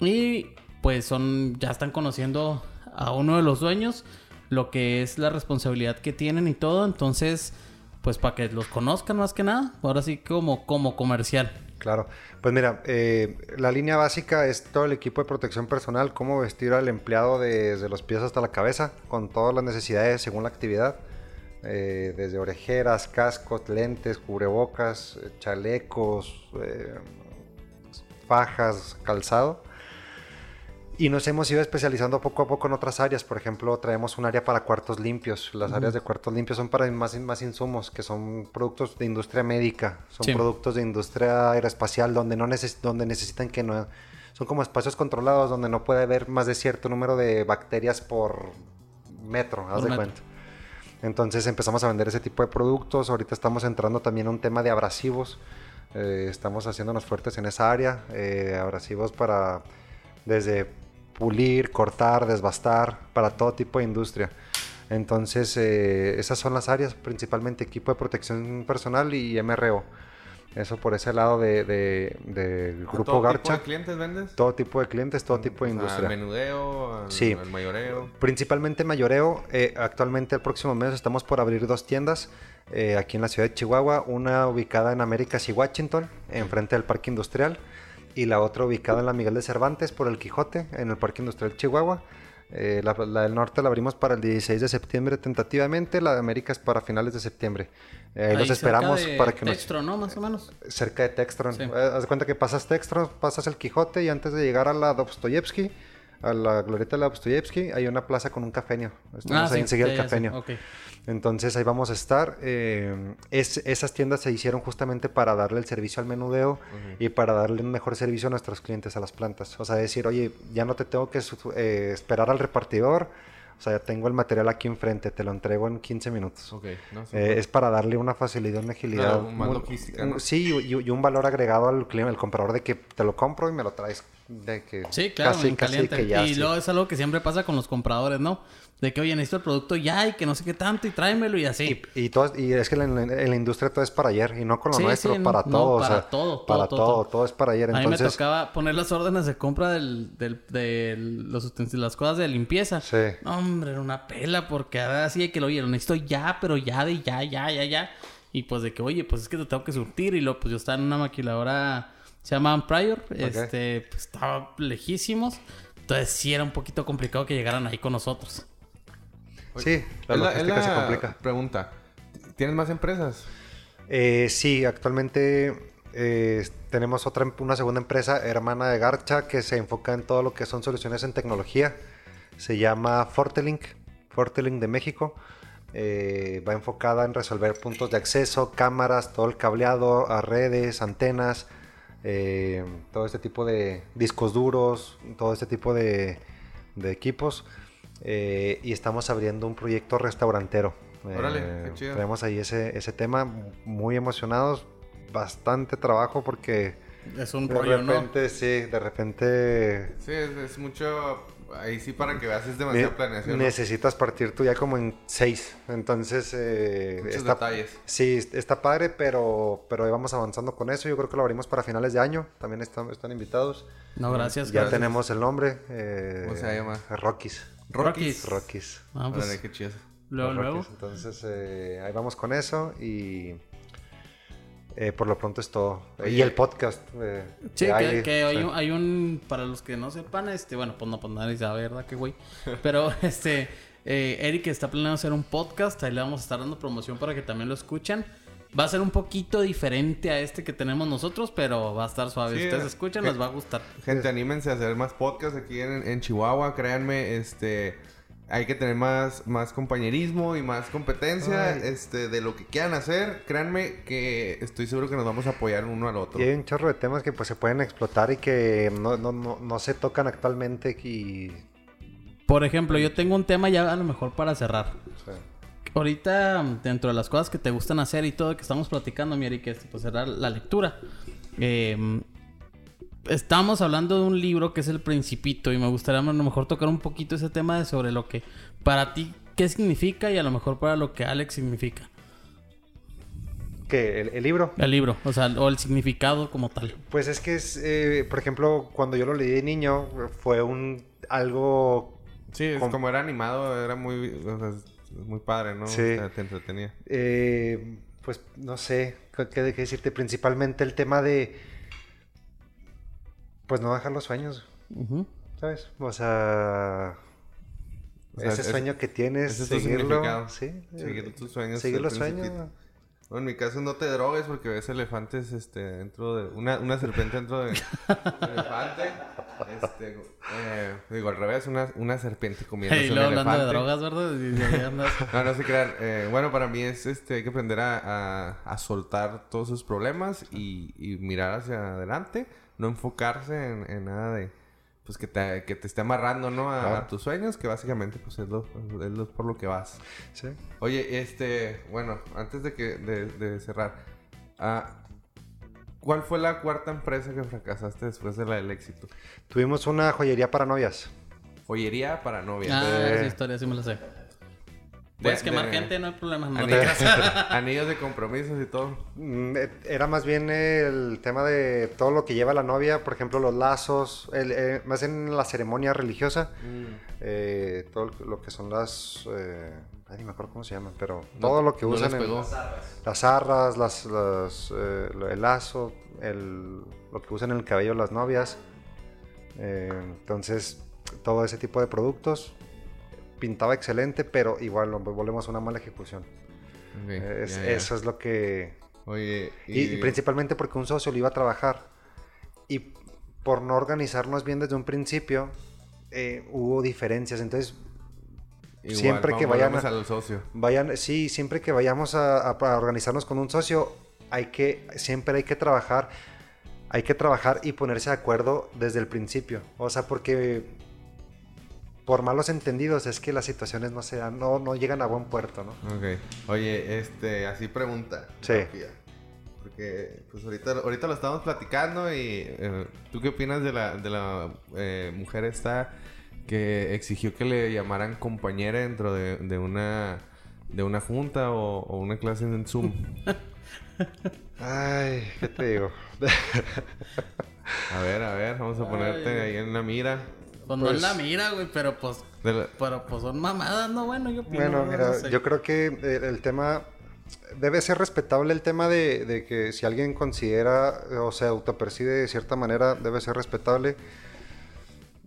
Y pues son, ya están conociendo a uno de los dueños, lo que es la responsabilidad que tienen y todo. Entonces, pues para que los conozcan más que nada. Ahora sí como, como comercial. Claro. Pues mira, eh, la línea básica es todo el equipo de protección personal, cómo vestir al empleado desde los pies hasta la cabeza, con todas las necesidades según la actividad. eh, desde orejeras, cascos, lentes, cubrebocas, eh, chalecos, fajas, calzado. Y nos hemos ido especializando poco a poco en otras áreas. Por ejemplo, traemos un área para cuartos limpios. Las áreas de cuartos limpios son para más, más insumos, que son productos de industria médica, son Sí. productos de industria aeroespacial, donde, no neces- donde necesitan que no... Son como espacios controlados donde no puede haber más de cierto número de bacterias por metro, haz de cuenta. Entonces empezamos a vender ese tipo de productos. Ahorita estamos entrando también a un tema de abrasivos. Eh, estamos haciéndonos fuertes en esa área. eh, abrasivos para desde pulir, cortar, desbastar, para todo tipo de industria. Entonces, eh, esas son las áreas, principalmente equipo de protección personal y MRO. Eso por ese lado de, de- del ¿A grupo todo tipo Garcha. de clientes vendes? Todo tipo de clientes, todo tipo de industria. Al menudeo, al, Sí. al mayoreo. Principalmente mayoreo. eh, actualmente el próximo mes estamos por abrir dos tiendas eh, aquí en la ciudad de Chihuahua. Una ubicada en Américas y Washington, enfrente del Parque Industrial. Y la otra ubicada en la Miguel de Cervantes, por el Quijote, en el Parque Industrial Chihuahua. Eh, la, la del norte la abrimos para el 16 de septiembre tentativamente. La de Américas para finales de septiembre. Eh, ahí los cerca esperamos de para que nos Textro, ¿no? Más o menos. cerca de Textron. Sí. Eh, haz de cuenta que pasas Textron, pasas el Quijote y antes de llegar a la Dostoyevsky, a la glorieta de la Dostoyevsky, hay una plaza con un cafeño. Estamos ahí enseguida Ah, del ya sé. cafeño. Entonces ahí vamos a estar. eh, es- esas tiendas se hicieron justamente para darle el servicio al menudeo y para darle un mejor servicio a nuestros clientes, a las plantas. O sea, decir, oye, ya no te tengo que eh, esperar al repartidor. O sea, ya tengo el material aquí enfrente, te lo entrego en 15 minutos. Ok, no Eh, Súper. es para darle una facilidad, una agilidad. Claro, más muy- logística. Sí, y, y un valor agregado al cliente, al comprador de que te lo compro y me lo traes. De que Sí, claro, casi, en casi caliente. que ya. y sí. luego es algo que siempre pasa con los compradores, ¿no? De que, oye, necesito el producto ya y que no sé qué tanto y tráemelo y así. Y, y todo- y es que en, la- en la industria todo es para ayer y no con lo Sí, nuestro, sí, para no, todo. o para sea, todo, para todo, todo, todo. todo es para ayer. a mí me Entonces, tocaba poner las órdenes de compra del, del, de los utensilios, las cosas de limpieza. Sí. No, hombre, era una pela porque ahora así de que lo oye, lo necesito ya, pero ya, de ya, ya, ya, ya. Y pues de que, oye, pues es que te tengo que surtir. Y luego, pues yo estaba en una maquiladora, se llamaban Prior, este, pues estaba lejísimos. Entonces sí era un poquito complicado que llegaran ahí con nosotros. Sí, la Es la- es logística se complica. Pregunta. ¿Tienes más empresas? Eh, sí, actualmente eh, tenemos otra, una segunda empresa hermana de Garcha que se enfoca en todo lo que son soluciones en tecnología. Se llama Fortelink, Fortelink de México. Eh, va enfocada en resolver puntos de acceso, cámaras, todo el cableado a redes, antenas, eh, todo este tipo de discos duros, todo este tipo de, de equipos. Eh, y estamos abriendo un proyecto restaurantero. Órale, qué chido. Tenemos ahí ese, ese tema, muy emocionados, bastante trabajo porque Es un de rollo, ¿no? repente, sí, de repente Sí, es, es mucho. Ahí sí, para que veas, es demasiada ne- planeación. ¿no? necesitas partir tú ya como en seis. Entonces, eh, Muchos está, detalles. sí, está padre, pero, pero ahí vamos avanzando con eso. Yo creo que lo abrimos para finales de año. También están, están invitados. No, gracias. ya gracias. tenemos el nombre. eh, ¿Cómo se llama? Rockies. Rockies. Rockies. Ah, pues, qué chido. luego, luego. Entonces, eh, ahí vamos con eso y eh, por lo pronto es todo. Oye. y el podcast. eh, Sí, que que, hay, que hay, sí. un, hay un- para los que no sepan, este, bueno, pues no, pues nadie sabe, ¿verdad? Que güey. Pero, este, eh, Eric está planeando hacer un podcast, ahí le vamos a estar dando promoción para que también lo escuchen. Va a ser un poquito diferente a este que tenemos nosotros, pero va a estar suave. Sí, Si ustedes eh, escuchan, les va a gustar. Gente, anímense a hacer más podcasts aquí en, en Chihuahua. Créanme, este. Hay que tener más, más compañerismo y más competencia Ay. este, de lo que quieran hacer. Créanme que estoy seguro que nos vamos a apoyar uno al otro. Y hay un chorro de temas que pues se pueden explotar y que no, no, no, no se tocan actualmente y... Por ejemplo, yo tengo un tema ya a lo mejor para cerrar. Ahorita, dentro de las cosas que te gustan hacer y todo que estamos platicando, mi Eric, este, pues era la lectura. Eh, estamos hablando de un libro que es El Principito y me gustaría a lo mejor tocar un poquito ese tema de sobre lo que para ti, qué significa y a lo mejor para lo que Alex significa. ¿Qué? ¿El, el libro? El libro, o sea, o el significado como tal. Pues es que es, eh, por ejemplo, cuando yo lo leí de niño, fue un algo Sí, es Com- como era animado, era muy, o sea, es muy padre, ¿no? Sí. O sea, te entretenía. Eh, pues no sé qué, qué decirte. Principalmente el tema de. Pues no dejar los sueños. ¿sabes? O sea. O sea, ese es- sueño que tienes, ese es tu seguirlo. Sí. Seguir tus sueños. Seguir los sueños. Bueno, en mi caso no te drogues porque ves elefantes este, dentro de... Una, una serpiente dentro de... un elefante. Este, eh, digo, al revés, una, una serpiente comiendo Y un luego hablando de elefante. drogas, ¿verdad? No, no se crean. Eh, bueno, para mí es este, hay que aprender a, a, a soltar todos sus problemas y, y mirar hacia adelante. No enfocarse en, en nada de... Pues que te, que te esté amarrando, ¿no? A, Claro. a tus sueños, que básicamente pues es, lo, es lo- por lo que vas. Sí. Oye, este, bueno, antes de que de, de cerrar, ah, ¿cuál fue la cuarta empresa que fracasaste después de la del éxito? Tuvimos una joyería para novias. Joyería para novias. Ah, Eh. esa historia sí me la sé. De- Puedes quemar de- gente, no hay problema. No Anillos, anillos de compromisos y todo. Mm, eh, Era más bien el tema de todo lo que lleva la novia, por ejemplo, los lazos, el, eh, más en la ceremonia religiosa, eh, todo lo que son las... eh, ay, ni me acuerdo cómo se llaman, pero todo lo que no usan les en las arras, las, las, eh, el lazo, el, lo que usan en el cabello las novias. Eh, entonces, todo ese tipo de productos pintaba excelente, pero igual volvemos a una mala ejecución. Ok, Es- ya, ya. Eso es lo que... Oye, Y, y principalmente porque un socio lo iba a trabajar. Y por no organizarnos bien desde un principio, eh, hubo diferencias. Entonces, igual, siempre que vamos- vayan volvemos a- al socio. vayan, sí, siempre que vayamos a, a- a organizarnos con un socio, hay que, siempre hay que trabajar, hay que trabajar y ponerse de acuerdo desde el principio. O sea, porque por malos entendidos es que las situaciones no se dan, no, no llegan a buen puerto, ¿no? Ok. Oye, este, así pregunta. Sí. rápida. Porque, pues ahorita, ahorita lo estamos platicando y eh, ¿tú qué opinas de la, de la eh, mujer esta que exigió que le llamaran compañera dentro de, de una de una junta o, o una clase en Zoom? Ay, ¿qué te digo? A ver, a ver, vamos a ponerte Ay. ahí en la mira. Pues no Pues- en la mira, güey, pero pues, la- pero pues son mamadas, ¿no? Bueno, yo opino, Bueno, no mira, sé. yo creo que el, el tema debe ser respetable el tema de, de que si alguien considera eh, o se autopercibe de cierta manera, debe ser respetable.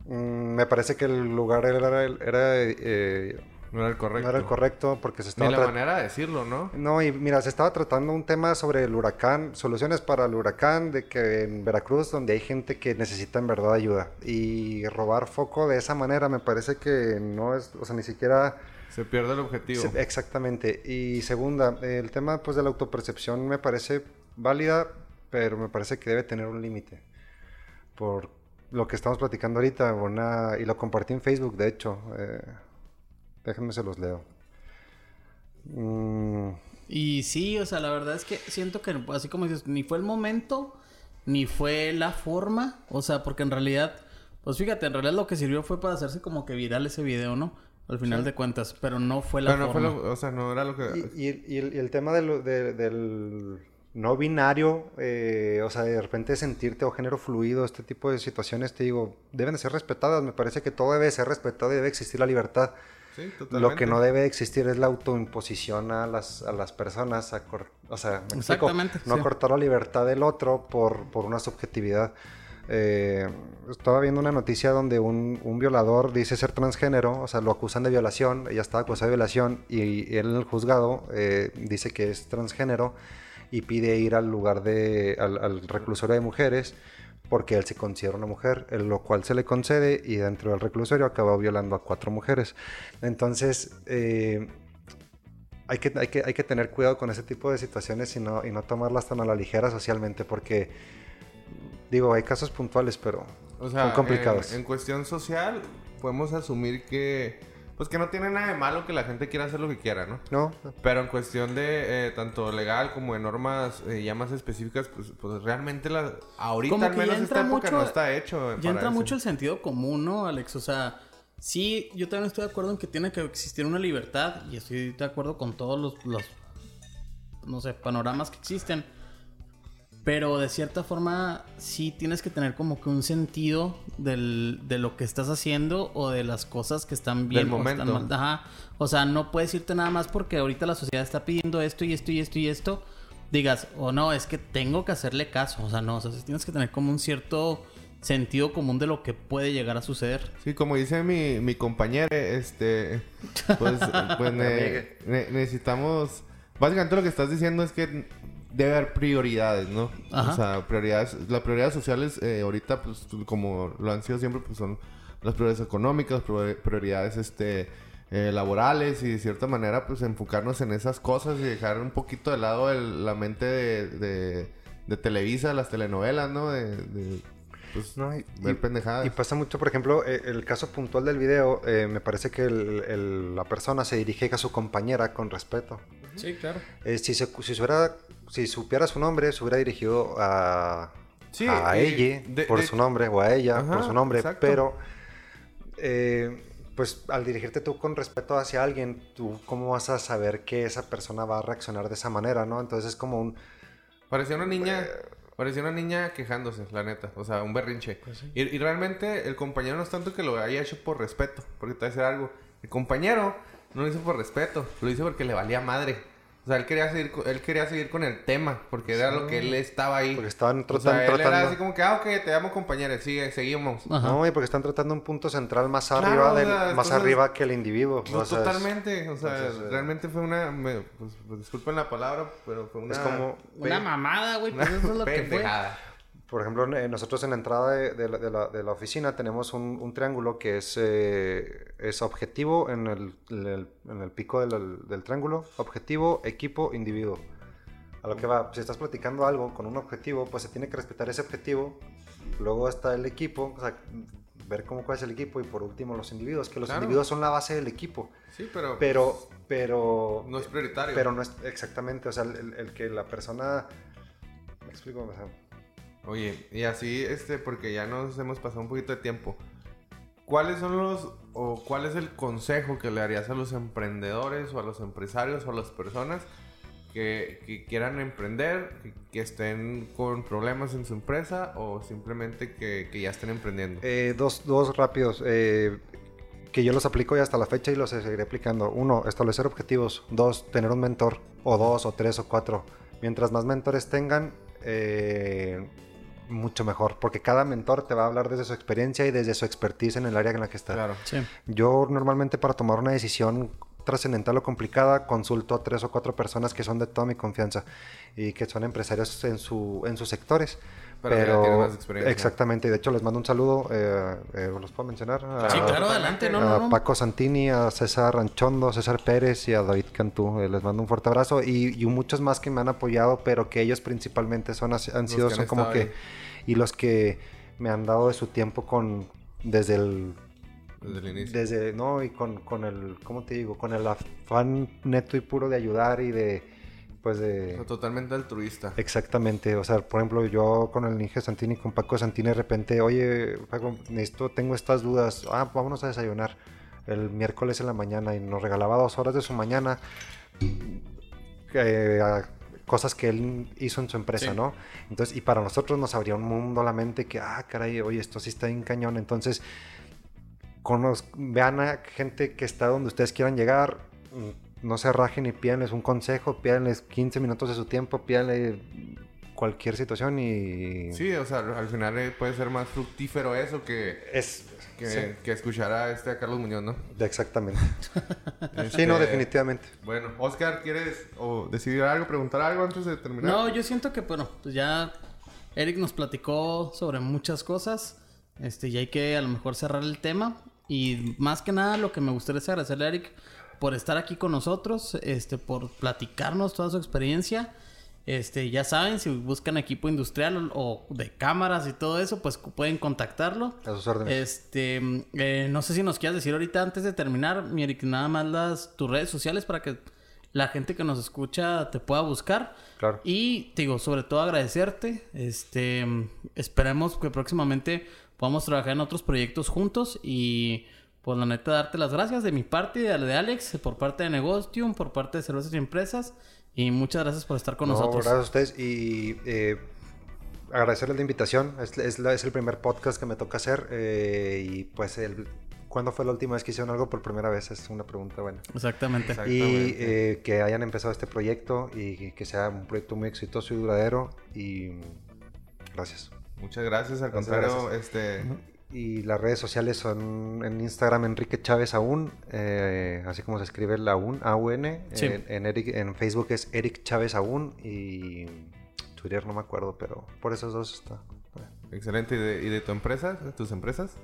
Mm, me parece que el lugar era, era, eh, no era el correcto. no era el correcto porque se Ni estaba la tra- manera de decirlo, ¿no? No, y mira, se estaba tratando un tema sobre el huracán, soluciones para el huracán, de que en Veracruz, donde hay gente que necesita en verdad ayuda. Y robar foco de esa manera me parece que no es, o sea, ni siquiera... Se pierde el objetivo. Exactamente. Y segunda, el tema pues de la autopercepción me parece válida pero me parece que debe tener un límite. Por lo que estamos platicando ahorita, una, y lo compartí en Facebook, de hecho. Eh, déjenme se los leo. Mm. Y sí, o sea, la verdad es que siento que, así como dices, ni fue el momento, ni fue la forma, o sea, porque en realidad, pues fíjate, en realidad lo que sirvió fue para hacerse como que viral ese video, ¿no? Al final de cuentas, pero no fue la pero no Fue o sea, no era lo que... Y, el, tema del no binario, eh, o sea, de repente sentirte o género fluido, este tipo de situaciones, te digo, deben de ser respetadas. Me parece que todo debe ser respetado y debe existir la libertad. Sí, totalmente. Lo que no debe existir es la autoimposición a las, a las personas, a o sea, Exactamente, no cortar la libertad del otro por, por una subjetividad. Eh, estaba viendo una noticia donde un, un, violador dice ser transgénero, o sea, lo acusan de violación, ella estaba acusada de violación y, él en el juzgado eh, dice que es transgénero y pide ir al lugar de, al, reclusorio de mujeres porque él se considera una mujer, lo cual se le concede y dentro del reclusorio acaba violando a cuatro mujeres. Entonces, eh, hay, que, hay, que, hay que tener cuidado con ese tipo de situaciones y no, y no tomarlas tan a la ligera socialmente porque, digo, hay casos puntuales, pero son complicados. en cuestión social, podemos asumir que pues que no tiene nada de malo que la gente quiera hacer lo que quiera, ¿no? No. Pero en cuestión de eh, tanto legal como de normas eh, ya más específicas, pues, pues realmente la, ahorita al menos esta época no está hecho. Ya entra mucho el sentido común, ¿no, Alex? O sea, sí, yo también estoy de acuerdo en que tiene que existir una libertad y estoy de acuerdo con todos los, los no sé, panoramas que existen. Pero de cierta forma sí tienes que tener como que un sentido del, de lo que estás haciendo o de las cosas que están bien del momento. O, están Ajá. o sea, no puedes irte nada más porque ahorita la sociedad está pidiendo esto y esto y esto y esto. Digas, o no, es que tengo que hacerle caso. O sea, no, o sea, tienes que tener como un cierto sentido común de lo que puede llegar a suceder. Sí, como dice mi, mi compañera, este, pues, pues necesitamos, básicamente lo que estás diciendo es que debe haber prioridades, ¿no? O sea, prioridades, las prioridades sociales eh, ahorita, pues, como lo han sido siempre, pues son las prioridades económicas, prioridades, este, eh, laborales y de cierta manera, pues, enfocarnos en esas cosas y dejar un poquito de lado la mente de, de, Televisa, las telenovelas, ¿no? De, pues, no, y, ver pendejadas. Y pasa mucho, por ejemplo, eh, el caso puntual del video, me parece que la persona se dirige a su compañera con respeto. Sí, claro. si, se, si se hubiera si supiera su nombre, se hubiera dirigido a, a ella por su nombre o a ella por su nombre, pero eh, pues al dirigirte tú con respeto hacia alguien, tú cómo vas a saber que esa persona va a reaccionar de esa manera, ¿no? Entonces es como un... Parecía una niña... Eh, parecía una niña quejándose, la neta. O sea, un berrinche. Pues y, y, realmente el compañero no es tanto que lo haya hecho por respeto. Porque te voy a decir algo. El compañero no lo hizo por respeto. Lo hizo porque le valía madre. O sea, él quería seguir, él quería seguir con el tema, porque era lo que él estaba ahí. Porque estaban tratando... O sea, él era así como que, ah, ok, te llamo compañero, sigue, seguimos. No, y porque están tratando un punto central más arriba del, más arriba que el individuo. totalmente, o sea, eh, realmente fue una, pues, pues, disculpen la palabra, pero fue una... Es como... Una mamada, güey, pues eso es lo que fue. Por ejemplo, nosotros en la entrada de, la, oficina tenemos un, triángulo que es, eh, es objetivo en el, en el, pico del, triángulo, objetivo, equipo, individuo. A lo que va, si estás platicando algo con un objetivo, pues se tiene que respetar ese objetivo. Luego está el equipo, o sea, ver cómo cuál es el equipo y por último los individuos, que los individuos son la base del equipo. Sí, pero... Pero, pero... No es prioritario. Pero no es exactamente, o sea, el, que la persona... Me explico, o sea, Oye, y así, este, porque ya nos hemos pasado un poquito de tiempo. ¿Cuáles son los, o cuál es el consejo que le harías a los emprendedores o a los empresarios o a las personas que, quieran emprender, que, estén con problemas en su empresa o simplemente que, ya estén emprendiendo? Eh, dos, dos rápidos. Eh, que yo los aplico ya hasta la fecha y los seguiré aplicando. Uno, establecer objetivos. Dos, tener un mentor. O dos, o tres, o cuatro. Mientras más mentores tengan, eh, mucho mejor, porque cada mentor te va a hablar desde su experiencia y desde su expertise en el área en la que está. Claro. Yo normalmente para tomar una decisión trascendental o complicada consulto a tres o cuatro personas que son de toda mi confianza y que son empresarios en, su, en sus sectores pero, exactamente, de hecho les mando un saludo, eh, eh, ¿los puedo mencionar? sí, claro, adelante, no, a Paco Santini, a César Ranchondo, César Pérez y a David Cantú, eh, les mando un fuerte abrazo y, muchos más que me han apoyado, pero que ellos principalmente son han sido, son como que, y los que me han dado de su tiempo con, desde el desde el inicio. Desde, no, y con, con el, ¿cómo te digo? Con el afán neto y puro de ayudar y de, pues de... totalmente altruista. Exactamente, o sea, por ejemplo, yo con el Inge Santini, con Paco Santini, de repente, oye, Paco, necesito, tengo estas dudas, ah, vámonos a desayunar el miércoles en la mañana y nos regalaba dos horas de su mañana, eh, cosas que él hizo en su empresa, ¿no? Entonces, y para nosotros nos abría un mundo a la mente que, ah, caray, oye, esto sí está en cañón, entonces, vean a gente que está donde ustedes quieran llegar, no se rajen y pídanles un consejo, pídanles 15 minutos de su tiempo, pídanle cualquier situación y... Sí, o sea, al final eh, puede ser más fructífero eso que... Es... Que, escuchar a este a Carlos Muñoz, ¿no? Exactamente. sí, no, definitivamente. Bueno, Oscar, ¿quieres o decidir algo, preguntar algo antes de terminar? No, yo siento que, bueno, pues ya Eric nos platicó sobre muchas cosas. Este, y hay que a lo mejor cerrar el tema. Y más que nada, lo que me gustaría es agradecerle a Eric por estar aquí con nosotros, este, por platicarnos toda su experiencia. Este, ya saben, si buscan equipo industrial o, de cámaras y todo eso, pues pueden contactarlo. A sus órdenes. Este, eh, no sé si nos quieras decir ahorita antes de terminar, Eric, nada más las tus redes sociales para que la gente que nos escucha te pueda buscar. Claro. Y te digo, sobre todo agradecerte. Este, esperemos que próximamente podamos trabajar en otros proyectos juntos y pues la neta, darte las gracias de mi parte y de la de Alex, por parte de Negotium, por parte de Cervezas y Empresas. Y muchas gracias por estar con nosotros. Gracias a ustedes y eh, agradecerles la invitación. Es, es, el primer podcast que me toca hacer. Eh, y pues, el, ¿cuándo fue la última vez que hicieron algo por primera vez? Es una pregunta buena. Exactamente. Y eh, que hayan empezado este proyecto y que sea un proyecto muy exitoso y duradero. Y gracias. Muchas gracias, al contrario, este y las redes sociales son en Instagram Enrique Chávez Aún, eh, así como se escribe la Aún, A-U-N. En, en, Facebook es Eric Chávez Aún y Twitter no me acuerdo, pero por esos dos está. Excelente. ¿Y de, tu empresa? ¿De tus empresas?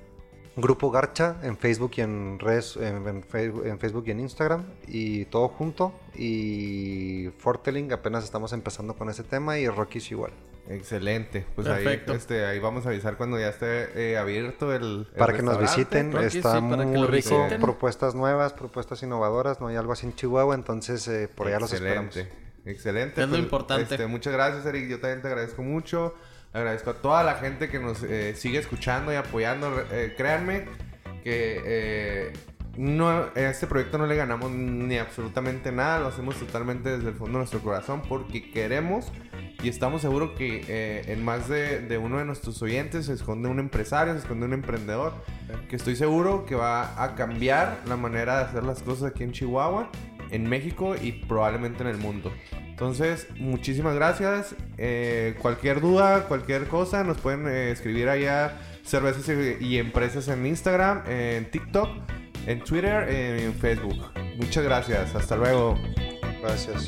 Grupo Garcha en Facebook y en redes, en, Facebook y en Instagram y todo junto. Y Forteling apenas estamos empezando con ese tema y Rockies igual. Excelente. Pues ahí, este, ahí vamos a avisar cuando ya esté eh, abierto el, Para que nos visiten, está muy rico. Propuestas nuevas, propuestas innovadoras, no hay algo así en Chihuahua, entonces eh, por allá los esperamos. Excelente. Es lo pues, importante. Este, muchas gracias, Eric. Yo también te agradezco mucho. Agradezco a toda la gente que nos eh, sigue escuchando y apoyando. créanme que no, este proyecto no le ganamos ni absolutamente nada, lo hacemos totalmente desde el fondo de nuestro corazón porque queremos y estamos seguros que eh, en más de, uno de nuestros oyentes se esconde un empresario, se esconde un emprendedor, que estoy seguro que va a cambiar la manera de hacer las cosas aquí en Chihuahua, en México y probablemente en el mundo. Entonces, muchísimas gracias. Eh, cualquier duda, cualquier cosa, nos pueden eh, escribir allá cervezas y empresas en Instagram, en TikTok en Twitter y en Facebook. Muchas gracias. Hasta luego. Gracias.